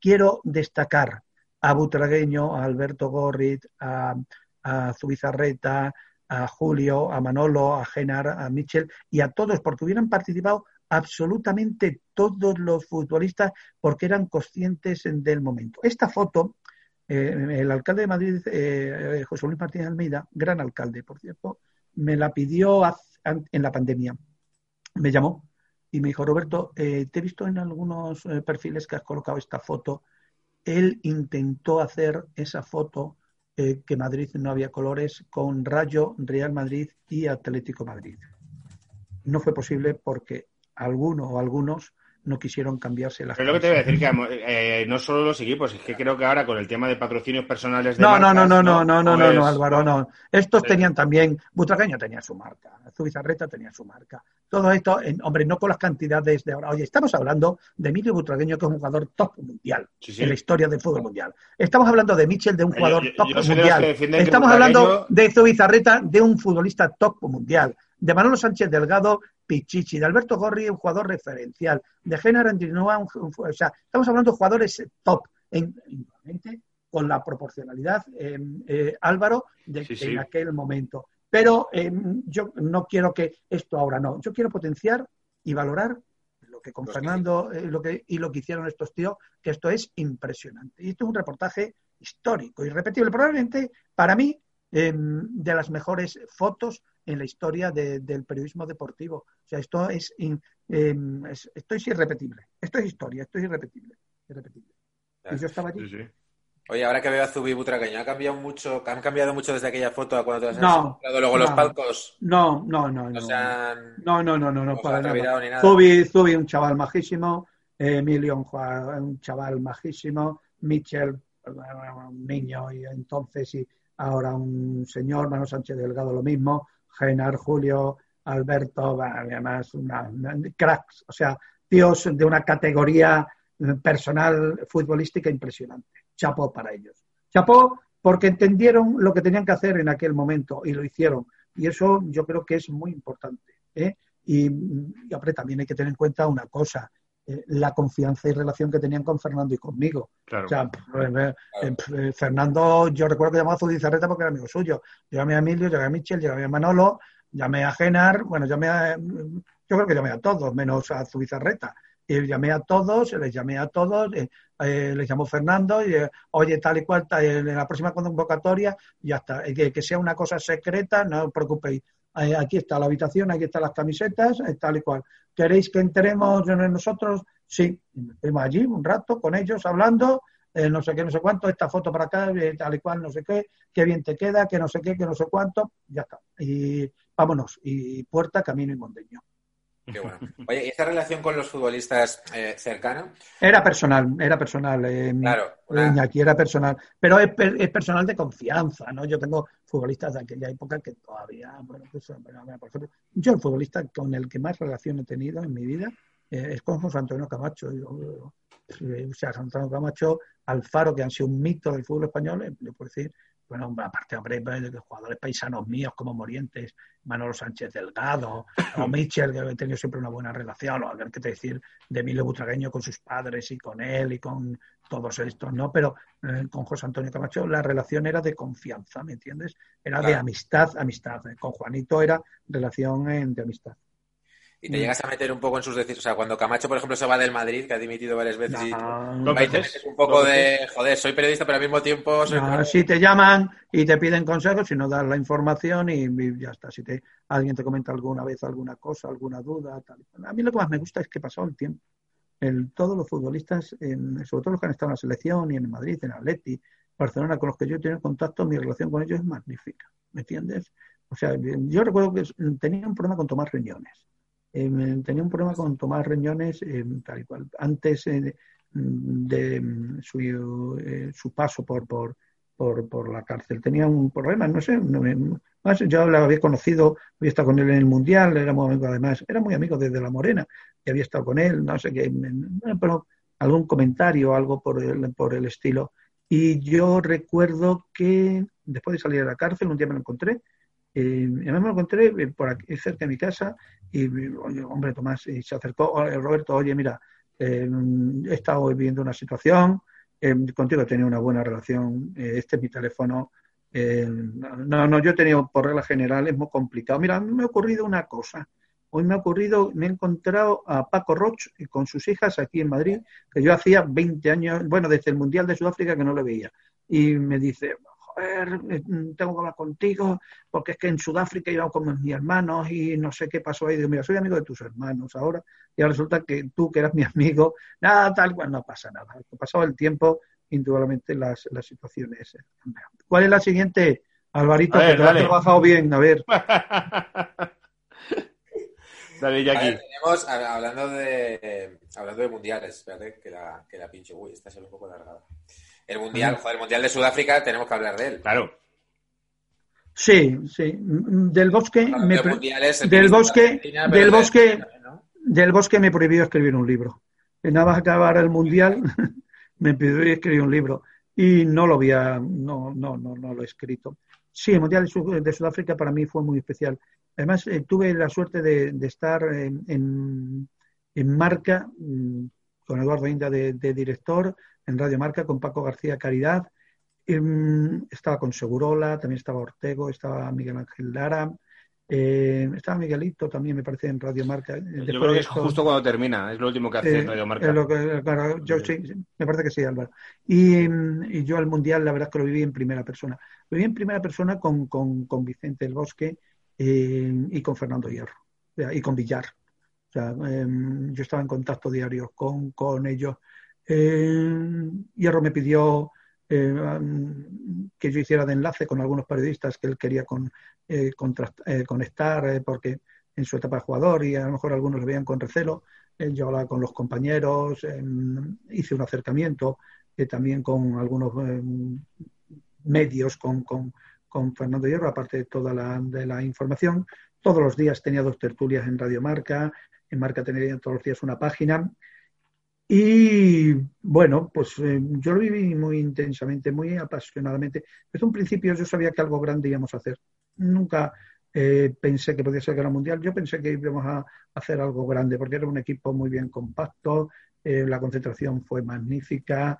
quiero destacar a Butragueño, a Alberto Gorrit, a, a Zubizarreta, a Julio, a Manolo, a Genar, a Michel y a todos, porque hubieran participado absolutamente todos los futbolistas porque eran conscientes del momento. Esta foto, eh, el alcalde de Madrid, eh, José Luis Martínez Almeida, gran alcalde, por cierto, me la pidió en la pandemia. Me llamó y me dijo, Roberto, eh, te he visto en algunos perfiles que has colocado esta foto. Él intentó hacer esa foto que Madrid no había colores con Rayo, Real Madrid y Atlético Madrid. No fue posible porque alguno o algunos no quisieron cambiarse las Pero lo que te voy a decir que eh, no solo los equipos, es que creo que ahora con el tema de patrocinios personales de No, no, no, no, no, no, no, no, no, Álvaro, no. Estos tenían también, Butragueño tenía su marca, Zubizarreta tenía su marca. Todo esto, hombre, no con las cantidades de ahora. Oye, estamos hablando de Emilio Butragueño, que es un jugador top mundial en la historia del fútbol mundial. Estamos hablando de Michel, de un jugador top mundial. Estamos hablando de Zubizarreta, de un futbolista top mundial. De Manolo Sánchez Delgado, Pichichi, de Alberto Gorri, un jugador referencial, de Genaro Andrinua, o sea, estamos hablando de jugadores top, en, con la proporcionalidad, em, eh, Álvaro, de, en aquel momento. Pero em, yo no quiero que esto ahora no, yo quiero potenciar y valorar lo que con Fernando eh, lo que, y lo que hicieron estos tíos, que esto es impresionante. Y esto es un reportaje histórico, irrepetible, probablemente para mí em, de las mejores fotos en la historia del periodismo deportivo. O sea, esto es, em, esto es irrepetible. Esto es historia, esto es irrepetible. irrepetible. Y yo estaba allí. Oye, ahora que veo a Zubi Butragueño, ¿ha cambiado mucho, han cambiado mucho desde aquella foto a cuando te has no, luego los palcos? No, no, no. No, no, no, no, no, no, para nada. Zubi, Zubi, un chaval majísimo. Emilio, un, chaval majísimo. Michel, un niño, y entonces, y ahora un señor, Mano Sánchez Delgado, lo mismo. Genar, Julio, Alberto, además, una, cracks, o sea, tíos de una categoría eh, personal futbolística impresionante. Chapó para ellos. Chapó porque entendieron lo que tenían que hacer en aquel momento y lo hicieron. Y eso yo creo que es muy importante. ¿eh? Y también hay que tener en cuenta una cosa. Eh, la confianza y relación que tenían con Fernando y conmigo. O sea, eh, Fernando, yo recuerdo que llamaba a Zubizarreta porque era amigo suyo. Llamé a Emilio, llamé a Michel, llamé a Manolo, llamé a Genar, bueno, llamé a, yo creo que llamé a todos, menos a Zubizarreta. Y llamé a todos, les llamé a todos, eh, les llamó Fernando, y oye, tal y cual, en la próxima convocatoria, ya está. Que, que sea una cosa secreta, no os preocupéis aquí está la habitación, aquí están las camisetas, tal y cual. ¿Queréis que entremos nosotros? Sí, estuvimos allí un rato con ellos hablando, eh, no sé qué, no sé cuánto, esta foto para acá, eh, tal y cual, no sé qué, qué bien te queda, que no sé qué, que no sé cuánto, ya está. Y vámonos, y puerta, camino y mondeño. Qué bueno. Oye, ¿y esta relación con los futbolistas eh, cercana? Era personal, era personal. Eh, claro. Iñaki era personal. Pero es, personal de confianza, ¿no? Yo tengo futbolistas de aquella época que todavía, bueno, pues, por ejemplo, yo el futbolista con el que más relación he tenido en mi vida eh, es con José Antonio Camacho. o sea, José Antonio Camacho, Alfaro, que han sido un mito del fútbol español, le puedo decir, bueno, aparte, hombre, pues, de jugadores paisanos míos como Morientes, Manolo Sánchez Delgado, o Michel, que he tenido siempre una buena relación, o a ver qué te decir de Emilio Butragueño con sus padres y con él y con todos estos, ¿no? Pero eh, con José Antonio Camacho la relación era de confianza, ¿me entiendes? Era de amistad, amistad. Con Juanito era relación de amistad. Y te mm. llegas a meter un poco en sus decisiones. O sea, cuando Camacho, por ejemplo, se va del Madrid, que ha dimitido varias veces, y un poco de, joder, soy periodista, pero al mismo tiempo soy... si te llaman y te piden consejos, si no das la información y, ya está. Si te, alguien te comenta alguna vez alguna cosa, alguna duda, tal. A mí lo que más me gusta es que pasó el tiempo. El, todos los futbolistas, en, sobre todo los que han estado en la selección y en Madrid, en Atleti, Barcelona, con los que yo he tenido contacto, mi relación con ellos es magnífica. ¿Me entiendes? O sea, yo recuerdo que tenía un problema con tomar riñones. Eh, tenía un problema con tomar riñones eh, tal y cual. Antes eh, de mm, su, su paso por, por, por, por, la cárcel. Tenía un problema, no sé, más yo lo había conocido, había estado con él en el Mundial, era muy amigo además, era muy amigo desde La Morena, y había estado con él, no sé qué, pero algún comentario, algo por el, por el estilo. Y yo recuerdo que después de salir de la cárcel, un día me lo encontré, eh, me lo encontré eh, por aquí, cerca de mi casa, y, hombre, Tomás, y se acercó, Roberto, oye, mira, eh, he estado viviendo una situación, eh, contigo he tenido una buena relación, eh, este es mi teléfono. Eh, no, no, yo he tenido, por regla general, es muy complicado. Mira, a mí me ha ocurrido una cosa. Hoy me ha ocurrido, me he encontrado a Paco Roch con sus hijas aquí en Madrid, que yo hacía 20 años, bueno, desde el Mundial de Sudáfrica que no le veía. Y me dice, eh, tengo que hablar contigo, porque es que en Sudáfrica iba con mis hermanos y no sé qué pasó ahí. Digo, mira, soy amigo de tus hermanos ahora, y ahora resulta que tú, que eras mi amigo, nada, tal cual, no pasa nada. Pasado el tiempo, indudablemente las, las situaciones cambian. ¿Cuál es la siguiente, Alvarito? que te ha trabajado bien, a ver. Dale, Jackie. tenemos, hablando de, hablando de mundiales, espérate que la, que la pinche, uy, esta se ve un poco largada. El mundial, joder, el mundial de Sudáfrica, tenemos que hablar de él. Claro. Sí, sí. Del bosque, me, del bosque, del bosque, del bosque me prohibió escribir un libro. Nada más acabar el mundial, me pidió escribir un libro y no lo había, no, no, no, no lo he escrito. Sí, el mundial de, Sudáfrica para mí fue muy especial. Además, eh, tuve la suerte de, estar en, en, marca mm, con Eduardo Inda de director, en Radio Marca con Paco García Caridad. Em, estaba con Segurola, también estaba Ortego, estaba Miguel Ángel Lara, eh, estaba Miguelito también, me parece, en Radio Marca. Yo creo que es justo cuando termina, es lo último que hace en Radio Marca. yo, sí, me parece que sí, Álvaro. Y, yo al Mundial, la verdad es que lo viví en primera persona. Lo viví en primera persona con, con, con Vicente El Bosque eh, y con Fernando Hierro, y con Villar. O sea, em, yo estaba en contacto diario con, con ellos eh, Hierro me pidió eh, que yo hiciera de enlace con algunos periodistas que él quería con, eh, conectar porque en su etapa de jugador y a lo mejor algunos lo veían con recelo. yo hablaba con los compañeros, hice un acercamiento también con algunos medios, con, con, con, Fernando Hierro, aparte de toda la, de la información. Todos los días tenía dos tertulias en Radio Marca, en Marca tenía todos los días una página y bueno, pues eh, yo lo viví muy intensamente, muy apasionadamente. Desde un principio yo sabía que algo grande íbamos a hacer. Nunca eh, pensé que podía ser Guerra Mundial. Yo pensé que íbamos a hacer algo grande porque era un equipo muy bien compacto, eh, la concentración fue magnífica.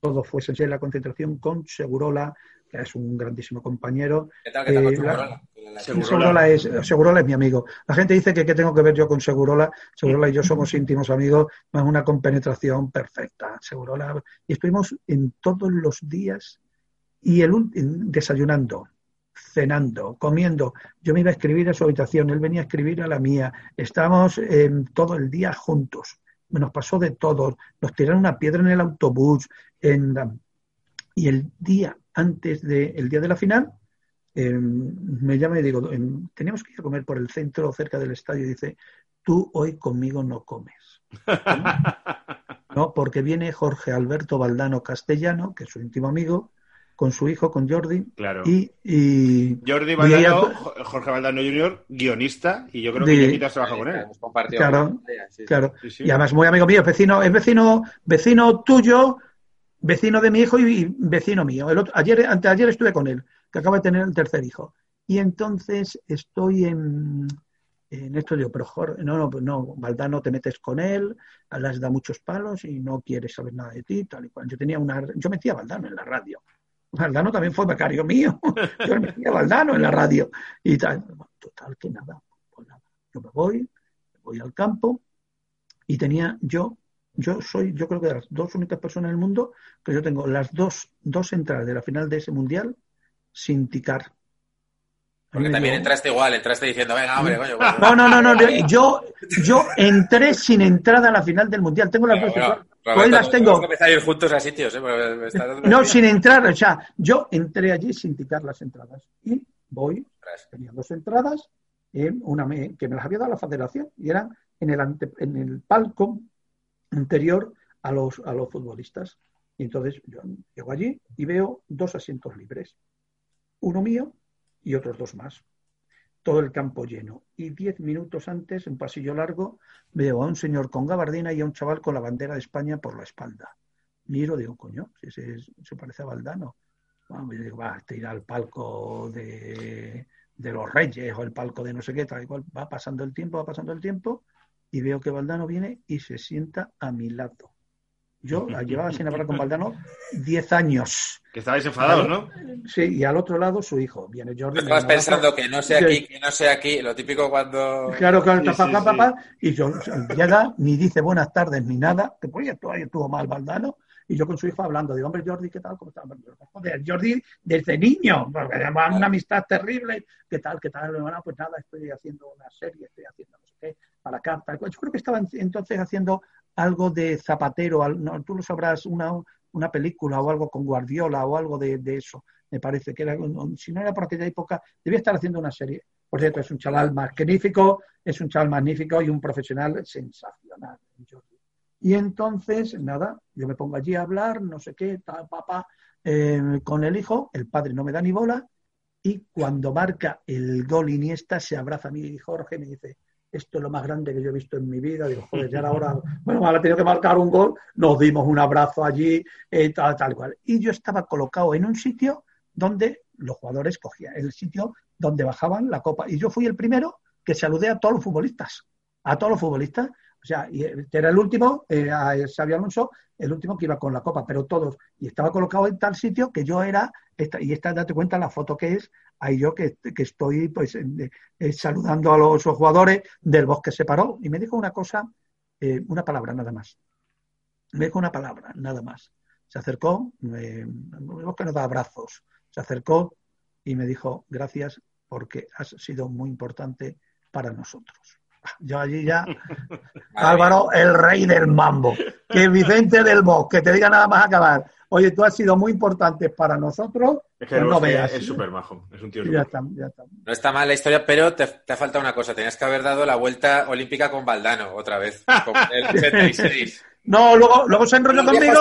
Todo fue sencillo, la concentración con Segurola, que es un grandísimo compañero. ¿Qué tal, qué tal Segurola? Segurola. es, Segurola es mi amigo. La gente dice que qué tengo que ver yo con Segurola. Segurola y yo somos íntimos amigos, es una compenetración perfecta. Segurola. Y estuvimos en todos los días y el desayunando, cenando, comiendo. Yo me iba a escribir a su habitación, él venía a escribir a la mía. Estábamos todo el día juntos. Nos pasó de todo. Nos tiraron una piedra en el autobús. En Y el día antes del día de la final, em, me llama y digo, em, teníamos que ir a comer por el centro, cerca del estadio, y dice, tú hoy conmigo no comes. ¿No? Porque viene Jorge Alberto Valdano Castellano, que es su íntimo amigo, con su hijo, con Jordi. Claro. Y, y Jordi Valdano, Jorge Valdano Jr., guionista, y yo creo que Ñequito trabaja con él. Claro, claro. Y además muy amigo mío, vecino, es vecino, vecino tuyo, vecino de mi hijo y vecino mío. El otro, ayer, anteayer estuve con él, que acaba de tener el tercer hijo. Y entonces estoy en, en esto digo, pero Jorge, no, no, no, Valdano te metes con él, las da muchos palos y no quiere saber nada de ti, tal y cual. Yo tenía una, yo metía a Valdano en la radio. Valdano también fue becario mío. Yo metía a Valdano en la radio y tal. Total, que pues nada. Yo me voy, voy al campo y tenía yo yo soy, yo creo que de las dos únicas personas en el mundo que yo tengo las dos, dos entradas de la final de ese mundial sin ticar. Porque también entraste igual, entraste diciendo, venga, hombre, coño. No, no, no, no, yo, yo entré sin entrada a la final del mundial. Tengo las dos Pues las tengo. a ir juntos a sitios, ¿eh? No, sin entrar. O sea, yo entré allí sin quitar las entradas. Y voy, tenía dos entradas, una que me las había dado la federación, y eran en el, en el palco anterior a los, a los futbolistas. Y entonces yo llego allí y veo dos asientos libres. Uno mío y otros dos más. Todo el campo lleno. Y diez minutos antes, en pasillo largo, veo a un señor con gabardina y a un chaval con la bandera de España por la espalda. Miro, digo, coño, si se, se parece a Valdano. Vamos, yo digo, va a ir al palco de, de, los Reyes o el palco de no sé qué, tal y cual. Va pasando el tiempo, va pasando el tiempo y veo que Valdano viene y se sienta a mi lado. Yo llevaba sin hablar con Valdano 10 años. Que estabais enfadados, ¿no? Sí, y al otro lado su hijo. Viene Jordi. Estabas pensando que no sé aquí, que no sé aquí, lo típico cuando. Claro, claro, papá, papá, y yo llega, ni dice buenas tardes ni nada, que pues ya estuvo mal Valdano, y yo con su hijo hablando, digo, hombre, Jordi, ¿qué tal? ¿Cómo estás? Joder, Jordi desde niño, porque además una amistad terrible, ¿qué tal? ¿Qué tal? Bueno, pues nada, estoy haciendo una serie, estoy haciendo no sé qué, para carta. Yo creo que estaba entonces haciendo algo de Zapatero, no, tú lo sabrás, una, una película o algo con Guardiola o algo de, eso, me parece que era, si no era por aquella época, debía estar haciendo una serie. Por cierto, es un chaval magnífico, es un chaval magnífico y un profesional sensacional. Y entonces, nada, yo me pongo allí a hablar, no sé qué, tal, papá, eh, con el hijo, el padre no me da ni bola, y cuando marca el gol Iniesta, se abraza a mí y Jorge me dice, esto es lo más grande que yo he visto en mi vida. Digo, joder, ya ahora, bueno, ahora tenido que marcar un gol, nos dimos un abrazo allí, eh, tal, tal cual. Y yo estaba colocado en un sitio donde los jugadores cogían, el sitio donde bajaban la copa. Y yo fui el primero que saludé a todos los futbolistas, a todos los futbolistas, o sea, y este era el último, eh, a Xavi Alonso, el último que iba con la copa, pero todos, y estaba colocado en tal sitio que yo era, y esta, date cuenta la foto que es, ahí yo que, estoy pues eh, saludando a los jugadores del bosque se paró, y me dijo una cosa, eh, una palabra nada más. Me dijo una palabra, nada más. Se acercó, el bosque nos da abrazos, se acercó y me dijo, gracias porque has sido muy importante para nosotros. Yo allí ya, Álvaro, el rey del mambo. Que Vicente del Bosque, te diga nada más acabar. Oye, tú has sido muy importante para nosotros. Es que pues no veas. Es súper majo, es un tío. Ya está, ya está. No está mal la historia, pero te, te, ha faltado una cosa. Tenías que haber dado la vuelta olímpica con Valdano otra vez. Con el 86. no, luego, luego se enrolló conmigo.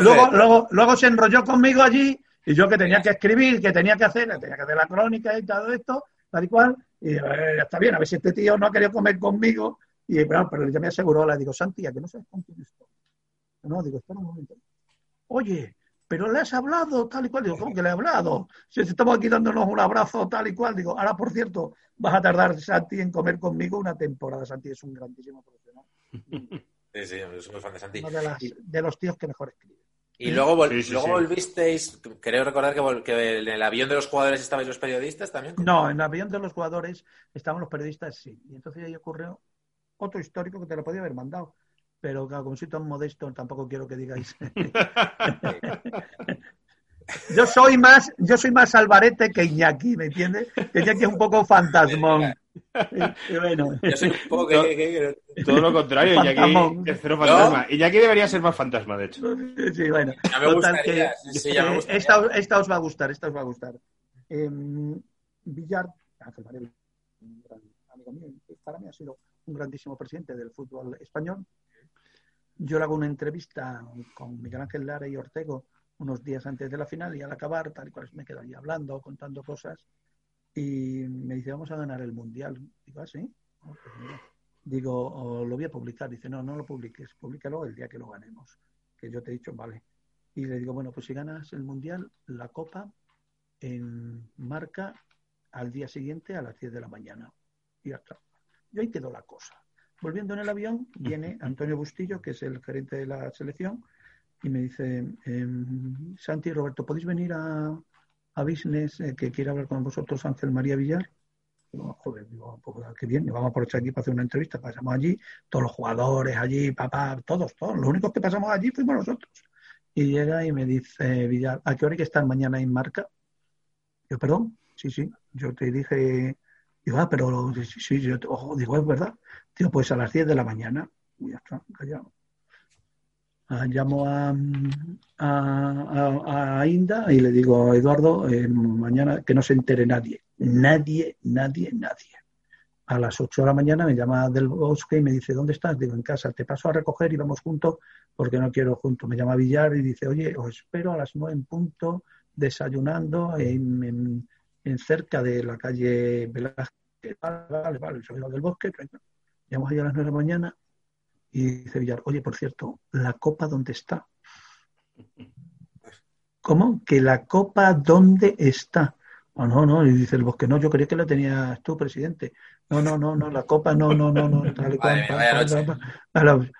luego, luego, luego se enrolló conmigo allí y yo que tenía que escribir, que tenía que hacer, tenía que hacer la crónica y todo esto, tal y cual. Y eh, está bien, a ver si este tío no ha querido comer conmigo. Y bueno, pero ya me aseguró, le digo, Santi, ¿a que no sabes con quién estoy? No, digo, espera un momento. Oye, pero le has hablado tal y cual. Digo, ¿cómo que le he hablado? Si estamos aquí dándonos un abrazo tal y cual. Digo, ahora, por cierto, vas a tardar, Santi, en comer conmigo una temporada. Santi es un grandísimo profesional. Sí, sí, yo soy muy fan de Santi. Uno de, los tíos que mejor escribe. Y luego, luego volvisteis, creo recordar que, en el avión de los jugadores estabais los periodistas también. No, en el avión de los jugadores estaban los periodistas, sí. Y entonces ahí ocurrió otro histórico que te lo podía haber mandado. Pero como soy tan modesto, tampoco quiero que digáis. yo soy más, yo soy más Alvarete que Iñaki, ¿me entiendes? Que Iñaki es un poco fantasmón. Y bueno. Yo soy un poco que, todo lo contrario, Iñaki es cero fantasma. ¿No? Iñaki debería ser más fantasma, de hecho. Sí, bueno. Ya me gustaría. Que, sí, ya me gustaría. Esta, esta, os va a gustar, esta os va a gustar. Eh, Villar, Ángel Varela, un gran amigo mío, para mí ha sido un grandísimo presidente del fútbol español. Yo le hago una entrevista con Miguel Ángel Lara y Ortego unos días antes de la final y al acabar, tal y cual me quedo ahí hablando, contando cosas y me dice, vamos a ganar el Mundial. Digo, ¿ah, sí? Oh, pues Digo, lo voy a publicar. Dice, no, no lo publiques, públicalo el día que lo ganemos. Que yo te he dicho, vale. Y le digo, bueno, pues si ganas el Mundial, la Copa en marca al día siguiente a las 10 de la mañana. Y ya está. Y ahí quedó la cosa. Volviendo en el avión, viene Antonio Bustillo, que es el gerente de la selección, y me dice, em, Santi y Roberto, ¿podéis venir a, a Business eh, que quiere hablar con vosotros Ángel María Villar. Digo, joder, digo, pues, qué bien, vamos a aprovechar aquí para hacer una entrevista. Pasamos allí, todos los jugadores allí, papá, todos, todos. Los únicos que pasamos allí fuimos nosotros. Y llega y me dice Villar, ¿a qué hora hay que estar mañana en marca? Yo, perdón, sí, sí, yo te dije, digo, ah, pero sí, yo, ojo, digo, es verdad. Digo, pues a las 10 de la mañana. Y ya está, callado. Ah, llamo a, a, Inda y le digo, Eduardo, eh, mañana que no se entere nadie. Nadie, nadie, nadie. A las 8 de la mañana me llama del bosque y me dice, ¿dónde estás? Digo, en casa, te paso a recoger y vamos juntos porque no quiero juntos. Me llama Villar y dice, oye, os espero a las 9 en punto, desayunando en, cerca de la calle Velázquez. Vale, vale, vale, soy del bosque. Llamo allá a las 9 de la mañana y dice Villar, oye, por cierto, ¿la copa dónde está? ¿Cómo? ¿Que la copa dónde está? Oh, no, no, y dice el bosque, no, yo creía que la tenías tú, presidente. No, no, no, no, la copa, no, no, no, no. Tal cual,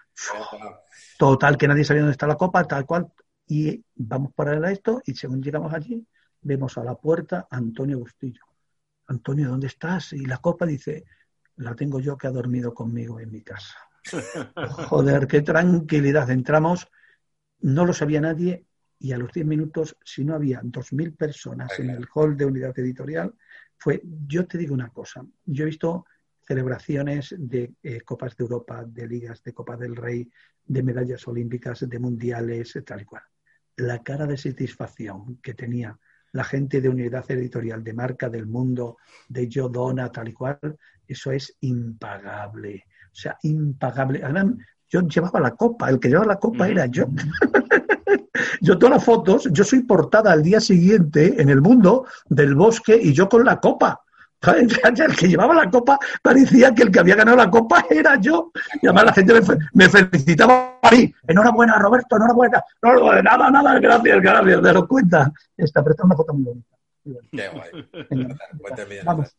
total, que nadie sabía dónde está la copa, tal cual. Y vamos para a esto, y según llegamos allí, vemos a la puerta a Antonio Bustillo. Antonio, ¿dónde estás? Y la copa dice, la tengo yo que ha dormido conmigo en mi casa. Joder, qué tranquilidad. Entramos, no lo sabía nadie y a los 10 minutos, si no había 2.000 personas en el hall de unidad editorial, fue, yo te digo una cosa, yo he visto celebraciones de eh, Copas de Europa, de ligas, de Copa del Rey, de medallas olímpicas, de mundiales, tal y cual. La cara de satisfacción que tenía la gente de unidad editorial, de marca del mundo, de yo dona, tal y cual, eso es impagable. O sea, impagable. Además, yo llevaba la copa, el que llevaba la copa era yo. yo todas las fotos, yo soy portada al día siguiente en el mundo del bosque y yo con la copa. El que llevaba la copa parecía que el que había ganado la copa era yo. Y además la gente me, felicitaba a mí. Enhorabuena, Roberto, enhorabuena. No, nada, nada, gracias, gracias. Te lo cuenta. Esta, pero esta es una foto muy bonita. Qué guay. Vamos.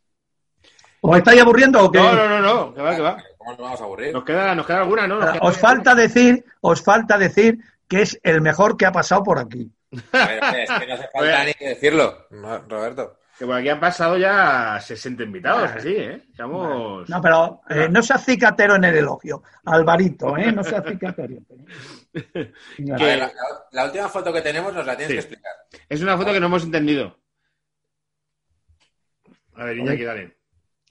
¿Os estáis aburriendo o qué? No, no, no, no, que va, que va. ¿Cómo nos vamos a aburrir? Nos queda, nos queda alguna, ¿no? os falta decir, os falta decir que es el mejor que ha pasado por aquí. Es que no hace falta ni que decirlo, Roberto. Que por aquí han pasado ya 60 invitados, así, ¿eh? Estamos... No, pero eh, no seas cicatero en el elogio. Alvarito, ¿eh? No seas cicatero. la, última foto que tenemos nos la tienes que explicar. Es una foto que no hemos entendido. A ver, Iñaki, dale.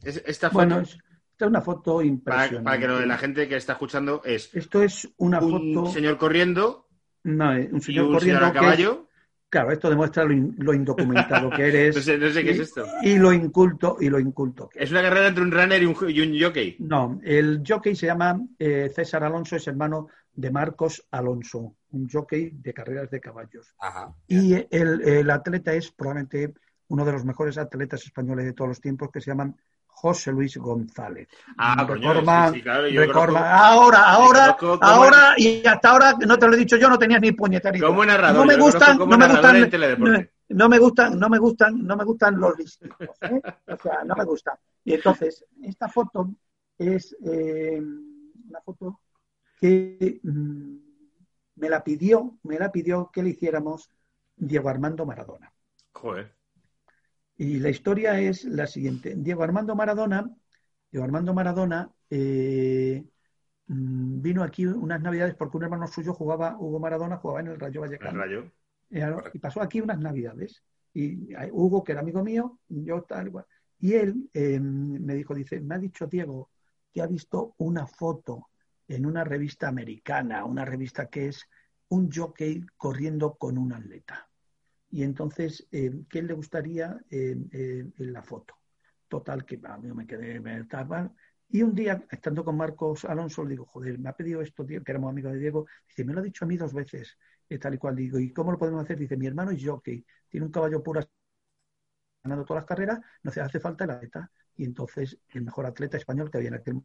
esta foto... Bueno, esta es una foto impresionante. Para, que la gente que está escuchando es... Esto es una un foto... señor corriendo... No, un señor corriendo a caballo... Claro, esto demuestra lo, indocumentado que eres. no, sé, no sé, qué es esto. Y lo inculto, y lo inculto. ¿Es una carrera entre un runner y un, jockey? No, el jockey se llama eh, César Alonso, es hermano de Marcos Alonso, un jockey de carreras de caballos. Ajá, y el, el, atleta es probablemente uno de los mejores atletas españoles de todos los tiempos, que se llaman José Luis González. Ah, Reforma, sí, ahora, ahora, ahora, y hasta ahora, no te lo he dicho yo, no tenías ni puñetera Como narrador, no me gustan, no me gustan, no, me gustan, no me gustan, no me gustan los listos, ¿eh? o sea, no me gustan. Y entonces, esta foto es eh, una foto que mm, me la pidió, me la pidió que le hiciéramos Diego Armando Maradona. Joder. Y la historia es la siguiente. Diego Armando Maradona, Diego Armando Maradona eh, mm, vino aquí unas navidades porque un hermano suyo jugaba, Hugo Maradona, jugaba en el Rayo Vallecano. Rayo. Y pasó aquí unas navidades. Y Hugo, que era amigo mío, yo tal igual. Y él em, me dijo, dice, me ha dicho Diego que ha visto una foto en una revista americana, una revista que es un jockey corriendo con un atleta y entonces, eh, ¿qué le gustaría eh, eh, en la foto? Total, que a mí me quedé me Y un día, estando con Marcos Alonso, le digo, joder, me ha pedido esto, que éramos amigos de Diego. Dice, me lo ha dicho a mí dos veces, tal y cual. Digo, ¿y cómo lo podemos hacer? Dice, mi hermano es jockey, tiene un caballo puro ganando todas las carreras, no hace, hace falta el atleta. Y entonces, el mejor atleta español que había en aquel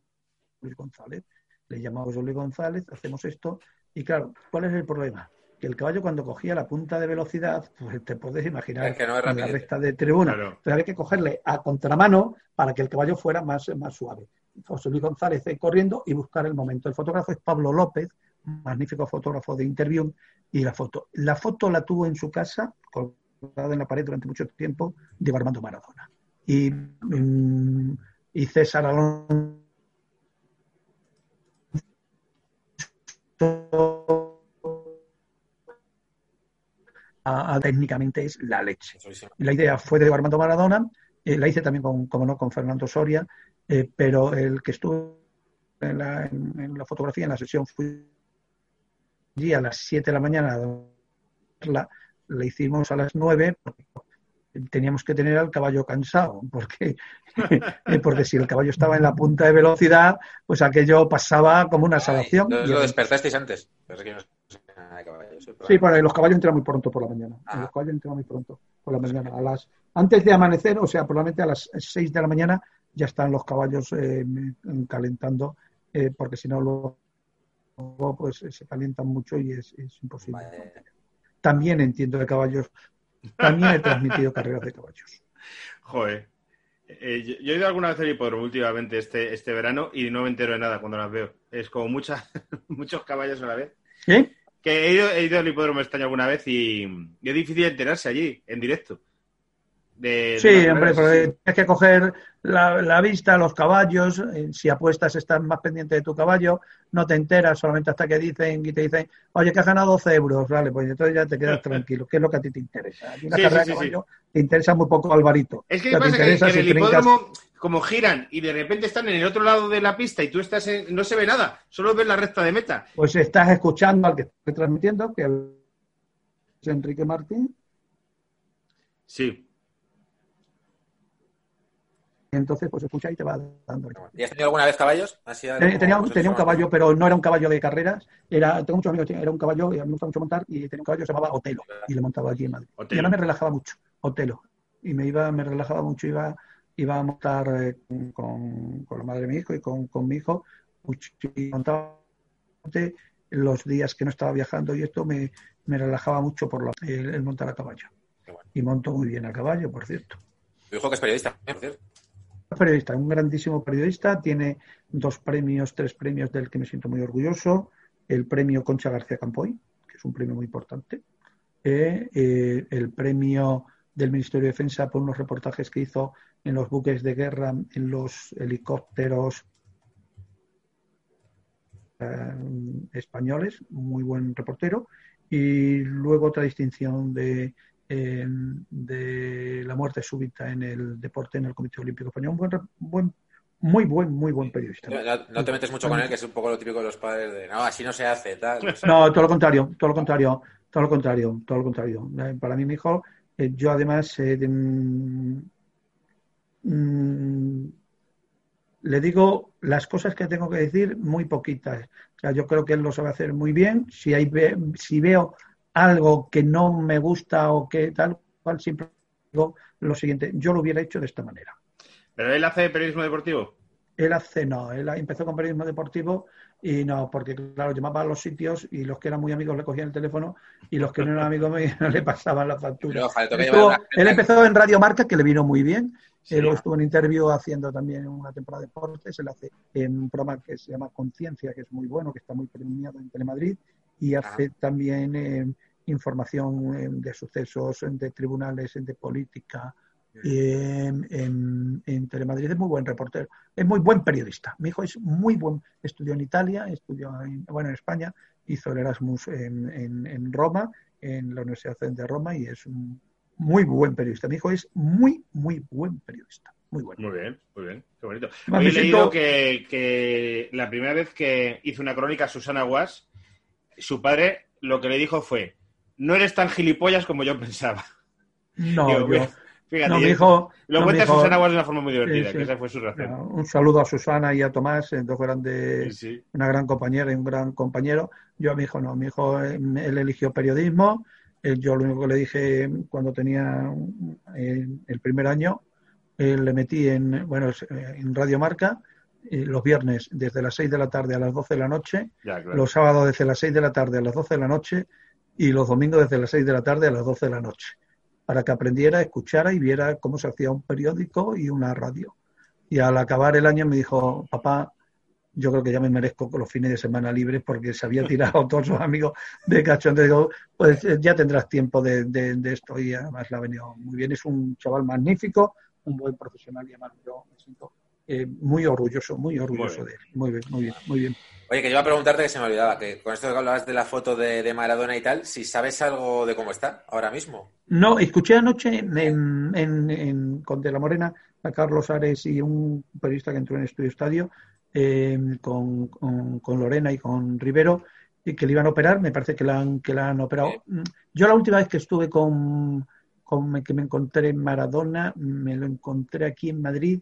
Luis González, le llamamos Luis González, hacemos esto. Y claro, ¿cuál es el problema? Que el caballo cuando cogía la punta de velocidad, pues te puedes imaginar que no la recta de tribuna. Entonces había que cogerle a contramano para que el caballo fuera más, más suave. José Luis González corriendo y buscar el momento. El fotógrafo es Pablo López, magnífico fotógrafo de interview, y la foto. La foto la tuvo en su casa, colgada en la pared durante mucho tiempo, de Armando Maradona. Y, mm, y César Alonso técnicamente es la leche. La idea fue de Armando Maradona, eh, la hice también con, como no, con Fernando Soria, eh, pero el que estuvo en la, fotografía, en la sesión, fui allí a las 7 de la mañana, la, la hicimos a las 9, porque teníamos que tener al caballo cansado, porque, porque si el caballo estaba en la punta de velocidad, pues aquello pasaba como una salvación. Ay, lo despertasteis antes. Sí, para los caballos entran muy pronto por la mañana. Ah. Los caballos entran muy pronto por la mañana. A las, antes de amanecer, o sea, probablemente a las 6 de la mañana ya están los caballos eh, calentando, eh, porque si no luego pues se calientan mucho y es, es imposible. También entiendo de caballos también he transmitido carreras de caballos. Joder. Eh, yo, he ido alguna vez al hipódromo últimamente este, este verano y no me entero de nada cuando las veo. Es como muchas, muchos caballos a la vez. ¿Sí? Que he ido, he ido al hipódromo este año alguna vez y, y es difícil enterarse allí, en directo sí, hombre, pero tienes que coger la, vista, los caballos, eh, si apuestas estás más pendiente de tu caballo, no te enteras solamente hasta que dicen y te dicen, oye, que has ganado 12 euros, vale, pues entonces ya te quedas tranquilo, ¿qué es lo que a ti te interesa? A una carrera de caballo te interesa muy poco Alvarito. Es que, pasa que, en el hipódromo, como giran y de repente están en el otro lado de la pista y tú estás en, no se ve nada, solo ves la recta de meta. Pues estás escuchando al que estoy transmitiendo, que es Enrique Martín. Sí, entonces pues escucha y te va dando. ¿Y has tenido alguna vez caballos? tenía, un caballo, pero no era un caballo de carreras. Era, tengo muchos amigos, era un caballo, y a mí me gusta mucho montar, y tenía un caballo que se llamaba Otelo, y le montaba allí en Madrid. Y además me relajaba mucho, Otelo. Y me iba, me relajaba mucho, iba, iba a montar eh, con, con, la madre de mi hijo y con, con mi hijo, y montaba los días que no estaba viajando y esto me, me relajaba mucho por el, montar a caballo. Y monto muy bien a caballo, por cierto. Tu hijo que es periodista, por cierto periodista, un grandísimo periodista, tiene dos premios, tres premios del que me siento muy orgulloso. El premio Concha García Campoy, que es un premio muy importante. Eh, eh, el premio del Ministerio de Defensa por unos reportajes que hizo en los buques de guerra, en los helicópteros eh, españoles, muy buen reportero. Y luego otra distinción de de la muerte súbita en el deporte en el Comité Olímpico Español. Un buen, buen muy buen, muy buen periodista. No, te metes mucho con él, que es un poco lo típico de los padres de no, así no se hace, tal. No, todo lo contrario, todo lo contrario, todo lo contrario, todo lo contrario. Eh, para mí, mi hijo, eh, yo además eh, mm, mm, le digo las cosas que tengo que decir muy poquitas. O sea, yo creo que él lo sabe hacer muy bien. Si, hay, si veo algo que no me gusta o que tal cual, siempre digo lo siguiente, yo lo hubiera hecho de esta manera. ¿Pero él hace periodismo deportivo? Él hace, no, él empezó con periodismo deportivo y no, porque claro, llamaba a los sitios y los que eran muy amigos le cogían el teléfono y los que no eran amigos no le pasaban la factura. él empezó en Radio Marca, que le vino muy bien. Él estuvo en interview haciendo también una temporada de deportes. Él hace en un programa que se llama Conciencia, que es muy bueno, que está muy premiado en Telemadrid. Y hace también eh, información eh, de sucesos, de tribunales, de política. En, en, Telemadrid es muy buen reportero, es muy buen periodista. Mi hijo es muy buen, estudió en Italia, estudió en, bueno, en España, hizo el Erasmus en, en, Roma, en la Universidad de Roma y es un muy buen periodista. Mi hijo es muy, muy buen periodista. Muy bueno. Muy bien, muy bien. Qué bonito. Hoy he leído que, que, la primera vez que hizo una crónica Susana Guas, su padre lo que le dijo fue no eres tan gilipollas como yo pensaba. No, yo, fíjate, no, mi hijo, lo cuenta Susana Aguas de una forma muy divertida, que esa fue su razón. Un saludo a Susana y a Tomás, dos grandes, una gran compañera y un gran compañero. Yo a mi hijo no, mi hijo, él eligió periodismo. Yo lo único que le dije cuando tenía el primer año, le metí en, bueno, en Radio Marca los viernes desde las 6 de la tarde a las 12 de la noche, los sábados desde las 6 de la tarde a las 12 de la noche y los domingos desde las 6 de la tarde a las 12 de la noche, para que aprendiera, escuchara y viera cómo se hacía un periódico y una radio. Y al acabar el año me dijo, papá, yo creo que ya me merezco los fines de semana libres porque se había tirado todos sus amigos de cachondeo. Digo, pues eh, ya tendrás tiempo de, de, esto y además le ha venido muy bien. Es un chaval magnífico, un buen profesional y además yo me siento eh, muy orgulloso, muy orgulloso de él. Muy bien, muy bien, muy bien. Oye, que yo iba a preguntarte que se me olvidaba, que con esto que hablabas de la foto de, Maradona y tal, si sabes algo de cómo está ahora mismo. No, escuché anoche en, en, con De la Morena a Carlos Ares y un periodista que entró en Estudio Estadio eh, con, con, Lorena y con Rivero y que le iban a operar, me parece que la han, que la han operado. Mm, yo la última vez que estuve con, con que me encontré en Maradona, me lo encontré aquí en Madrid,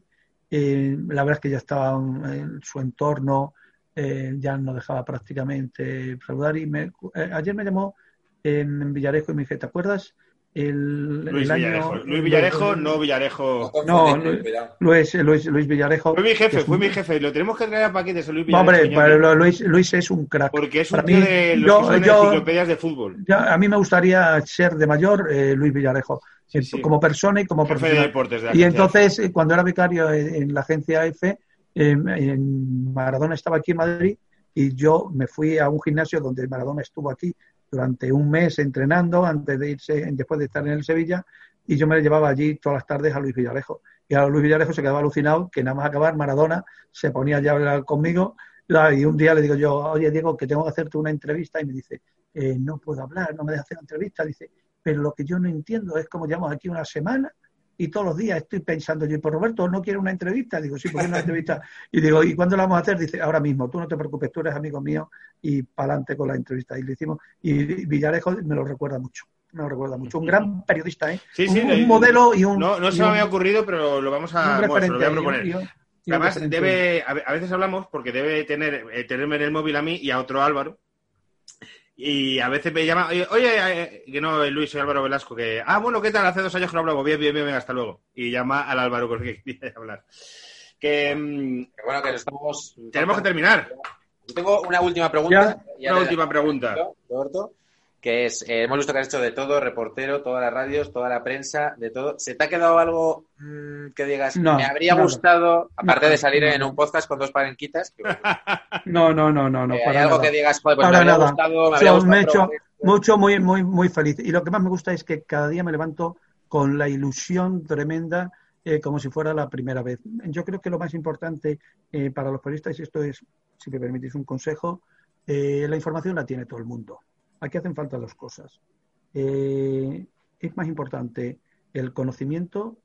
eh, la verdad es que ya estaba en su entorno, eh, ya no dejaba prácticamente saludar y me, eh, ayer me llamó en Villarejo y me dije, ¿te acuerdas? El, Luis, Villarejo. Luis Villarejo, no Villarejo. No, Luis, Luis, Luis, Villarejo. Fue mi jefe, fue mi jefe. Lo tenemos que traer a paquetes Luis Villarejo. Hombre, pero Luis, Luis es un crack. Porque es un tío de los enciclopedias de fútbol. a mí me gustaría ser de mayor eh, Luis Villarejo. Como persona y como jefe De deportes y entonces, eh, cuando era becario en, la agencia F, en Maradona estaba aquí en Madrid y yo me fui a un gimnasio donde Maradona estuvo aquí durante un mes entrenando antes de irse, después de estar en el Sevilla, y yo me llevaba allí todas las tardes a Luis Villarejo. Y a Luis Villarejo se quedaba alucinado que nada más acabar Maradona se ponía ya a hablar conmigo y un día le digo yo, oye Diego, que tengo que hacerte una entrevista y me dice, eh, no puedo hablar, no me deja hacer entrevista. Dice, pero lo que yo no entiendo es cómo llevamos aquí una semana y todos los días estoy pensando yo, por Roberto, ¿no quiere una entrevista? Digo, sí, porque una entrevista. Y digo, ¿y cuándo la vamos a hacer? Dice, ahora mismo, tú no te preocupes, tú eres amigo mío y para adelante con la entrevista. Y le hicimos, y Villarejo me lo recuerda mucho. Me lo recuerda mucho. Un gran periodista, ¿eh? Sí, sí, un, modelo y un. No, no se me había ocurrido, pero lo vamos a, bueno, lo voy a proponer. Además, debe, a veces hablamos porque debe tener, eh, tenerme en el móvil a mí y a otro Álvaro, y a veces me llama, oye, eh, que no, Luis, soy Álvaro Velasco, que, ah, bueno, ¿qué tal? Hace dos años que no hablamos, bien, bien, bien, hasta luego. Y llama al Álvaro con el que quería hablar. Que, mm, bueno, que estamos... Tenemos que terminar. Yo tengo una última pregunta. una última pregunta. Roberto que es, eh, hemos visto que has hecho de todo, reportero, todas las radios, toda la prensa, de todo. ¿Se te ha quedado algo mm, que digas, me habría gustado, aparte de salir en un podcast con dos parenquitas? no, no, no, no, no. Eh, hay algo que digas, pues me habría gustado, me habría gustado. Me he hecho mucho, muy, muy, muy feliz. Y lo que más me gusta es que cada día me levanto con la ilusión tremenda, eh, como si fuera la primera vez. Yo creo que lo más importante para los periodistas, y esto es, si me permitís un consejo, la información la tiene todo el mundo aquí hacen falta dos cosas. Eh, es más importante el conocimiento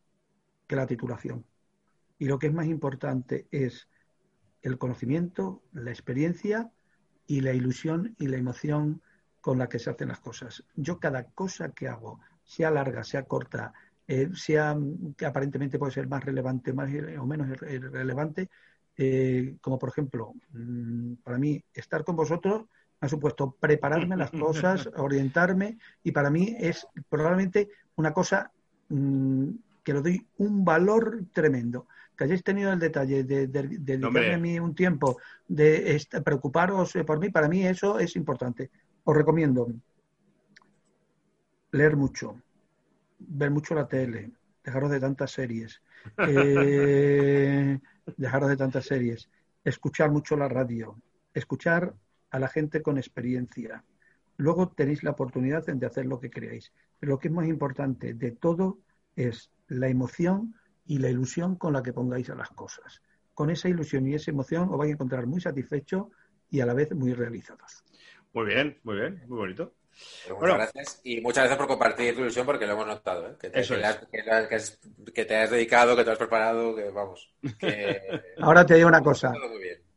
que la titulación. Y lo que es más importante es el conocimiento, la experiencia y la ilusión y la emoción con la que se hacen las cosas. Yo cada cosa que hago, sea larga, sea corta, eh, sea que aparentemente puede ser más relevante más o menos relevante, eh, como por ejemplo, mm, para mí estar con vosotros ha supuesto prepararme las cosas, orientarme, y para mí es probablemente una cosa mm, que le doy un valor tremendo. Que hayáis tenido el detalle de, dedicarme a mí un tiempo, de preocuparos por mí, para mí eso es importante. Os recomiendo leer mucho, ver mucho la tele, dejaros de tantas series, eh, dejaros de tantas series, escuchar mucho la radio, escuchar a la gente con experiencia. Luego tenéis la oportunidad de hacer lo que queráis. Pero lo que es más importante de todo es la emoción y la ilusión con la que pongáis a las cosas. Con esa ilusión y esa emoción os vais a encontrar muy satisfechos y a la vez muy realizados. Muy bien, muy bien, muy bonito. muchas gracias y muchas gracias por compartir tu ilusión porque lo hemos notado, ¿eh? que, te, que, te has dedicado, que te has preparado, que vamos. Ahora te digo una cosa.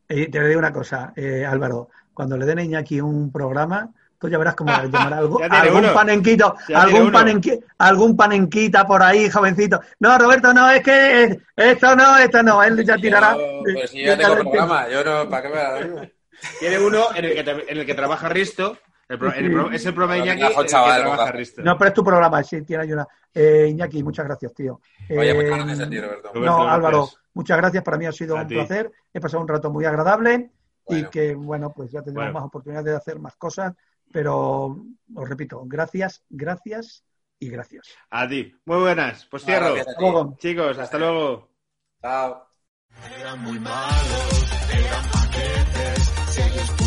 Eh, te digo una cosa, eh, Álvaro cuando le den a Iñaki un programa, tú ya verás cómo llamará algo, algún panenquito, algún, panenquita, algún panenquita por ahí, jovencito. No, Roberto, no, es que esto no, esto no, él ya tirará. pues si yo tengo programa, yo no, ¿para qué me la Tiene uno en el que, en el que trabaja Risto, el es el programa de Iñaki el que trabaja Risto. No, pero es tu programa, sí, tiene ayuda. Eh, Iñaki, muchas gracias, tío. Oye, muchas gracias a ti, Roberto. No, Álvaro, muchas gracias, para mí ha sido un placer. He pasado un rato muy agradable y que, bueno, pues ya tendremos más oportunidades de hacer más cosas, pero os repito, gracias, gracias y gracias. A ti. Muy buenas. Pues cierro. Chicos, hasta luego. Chao. Eran muy malos, eran paquetes, si ellos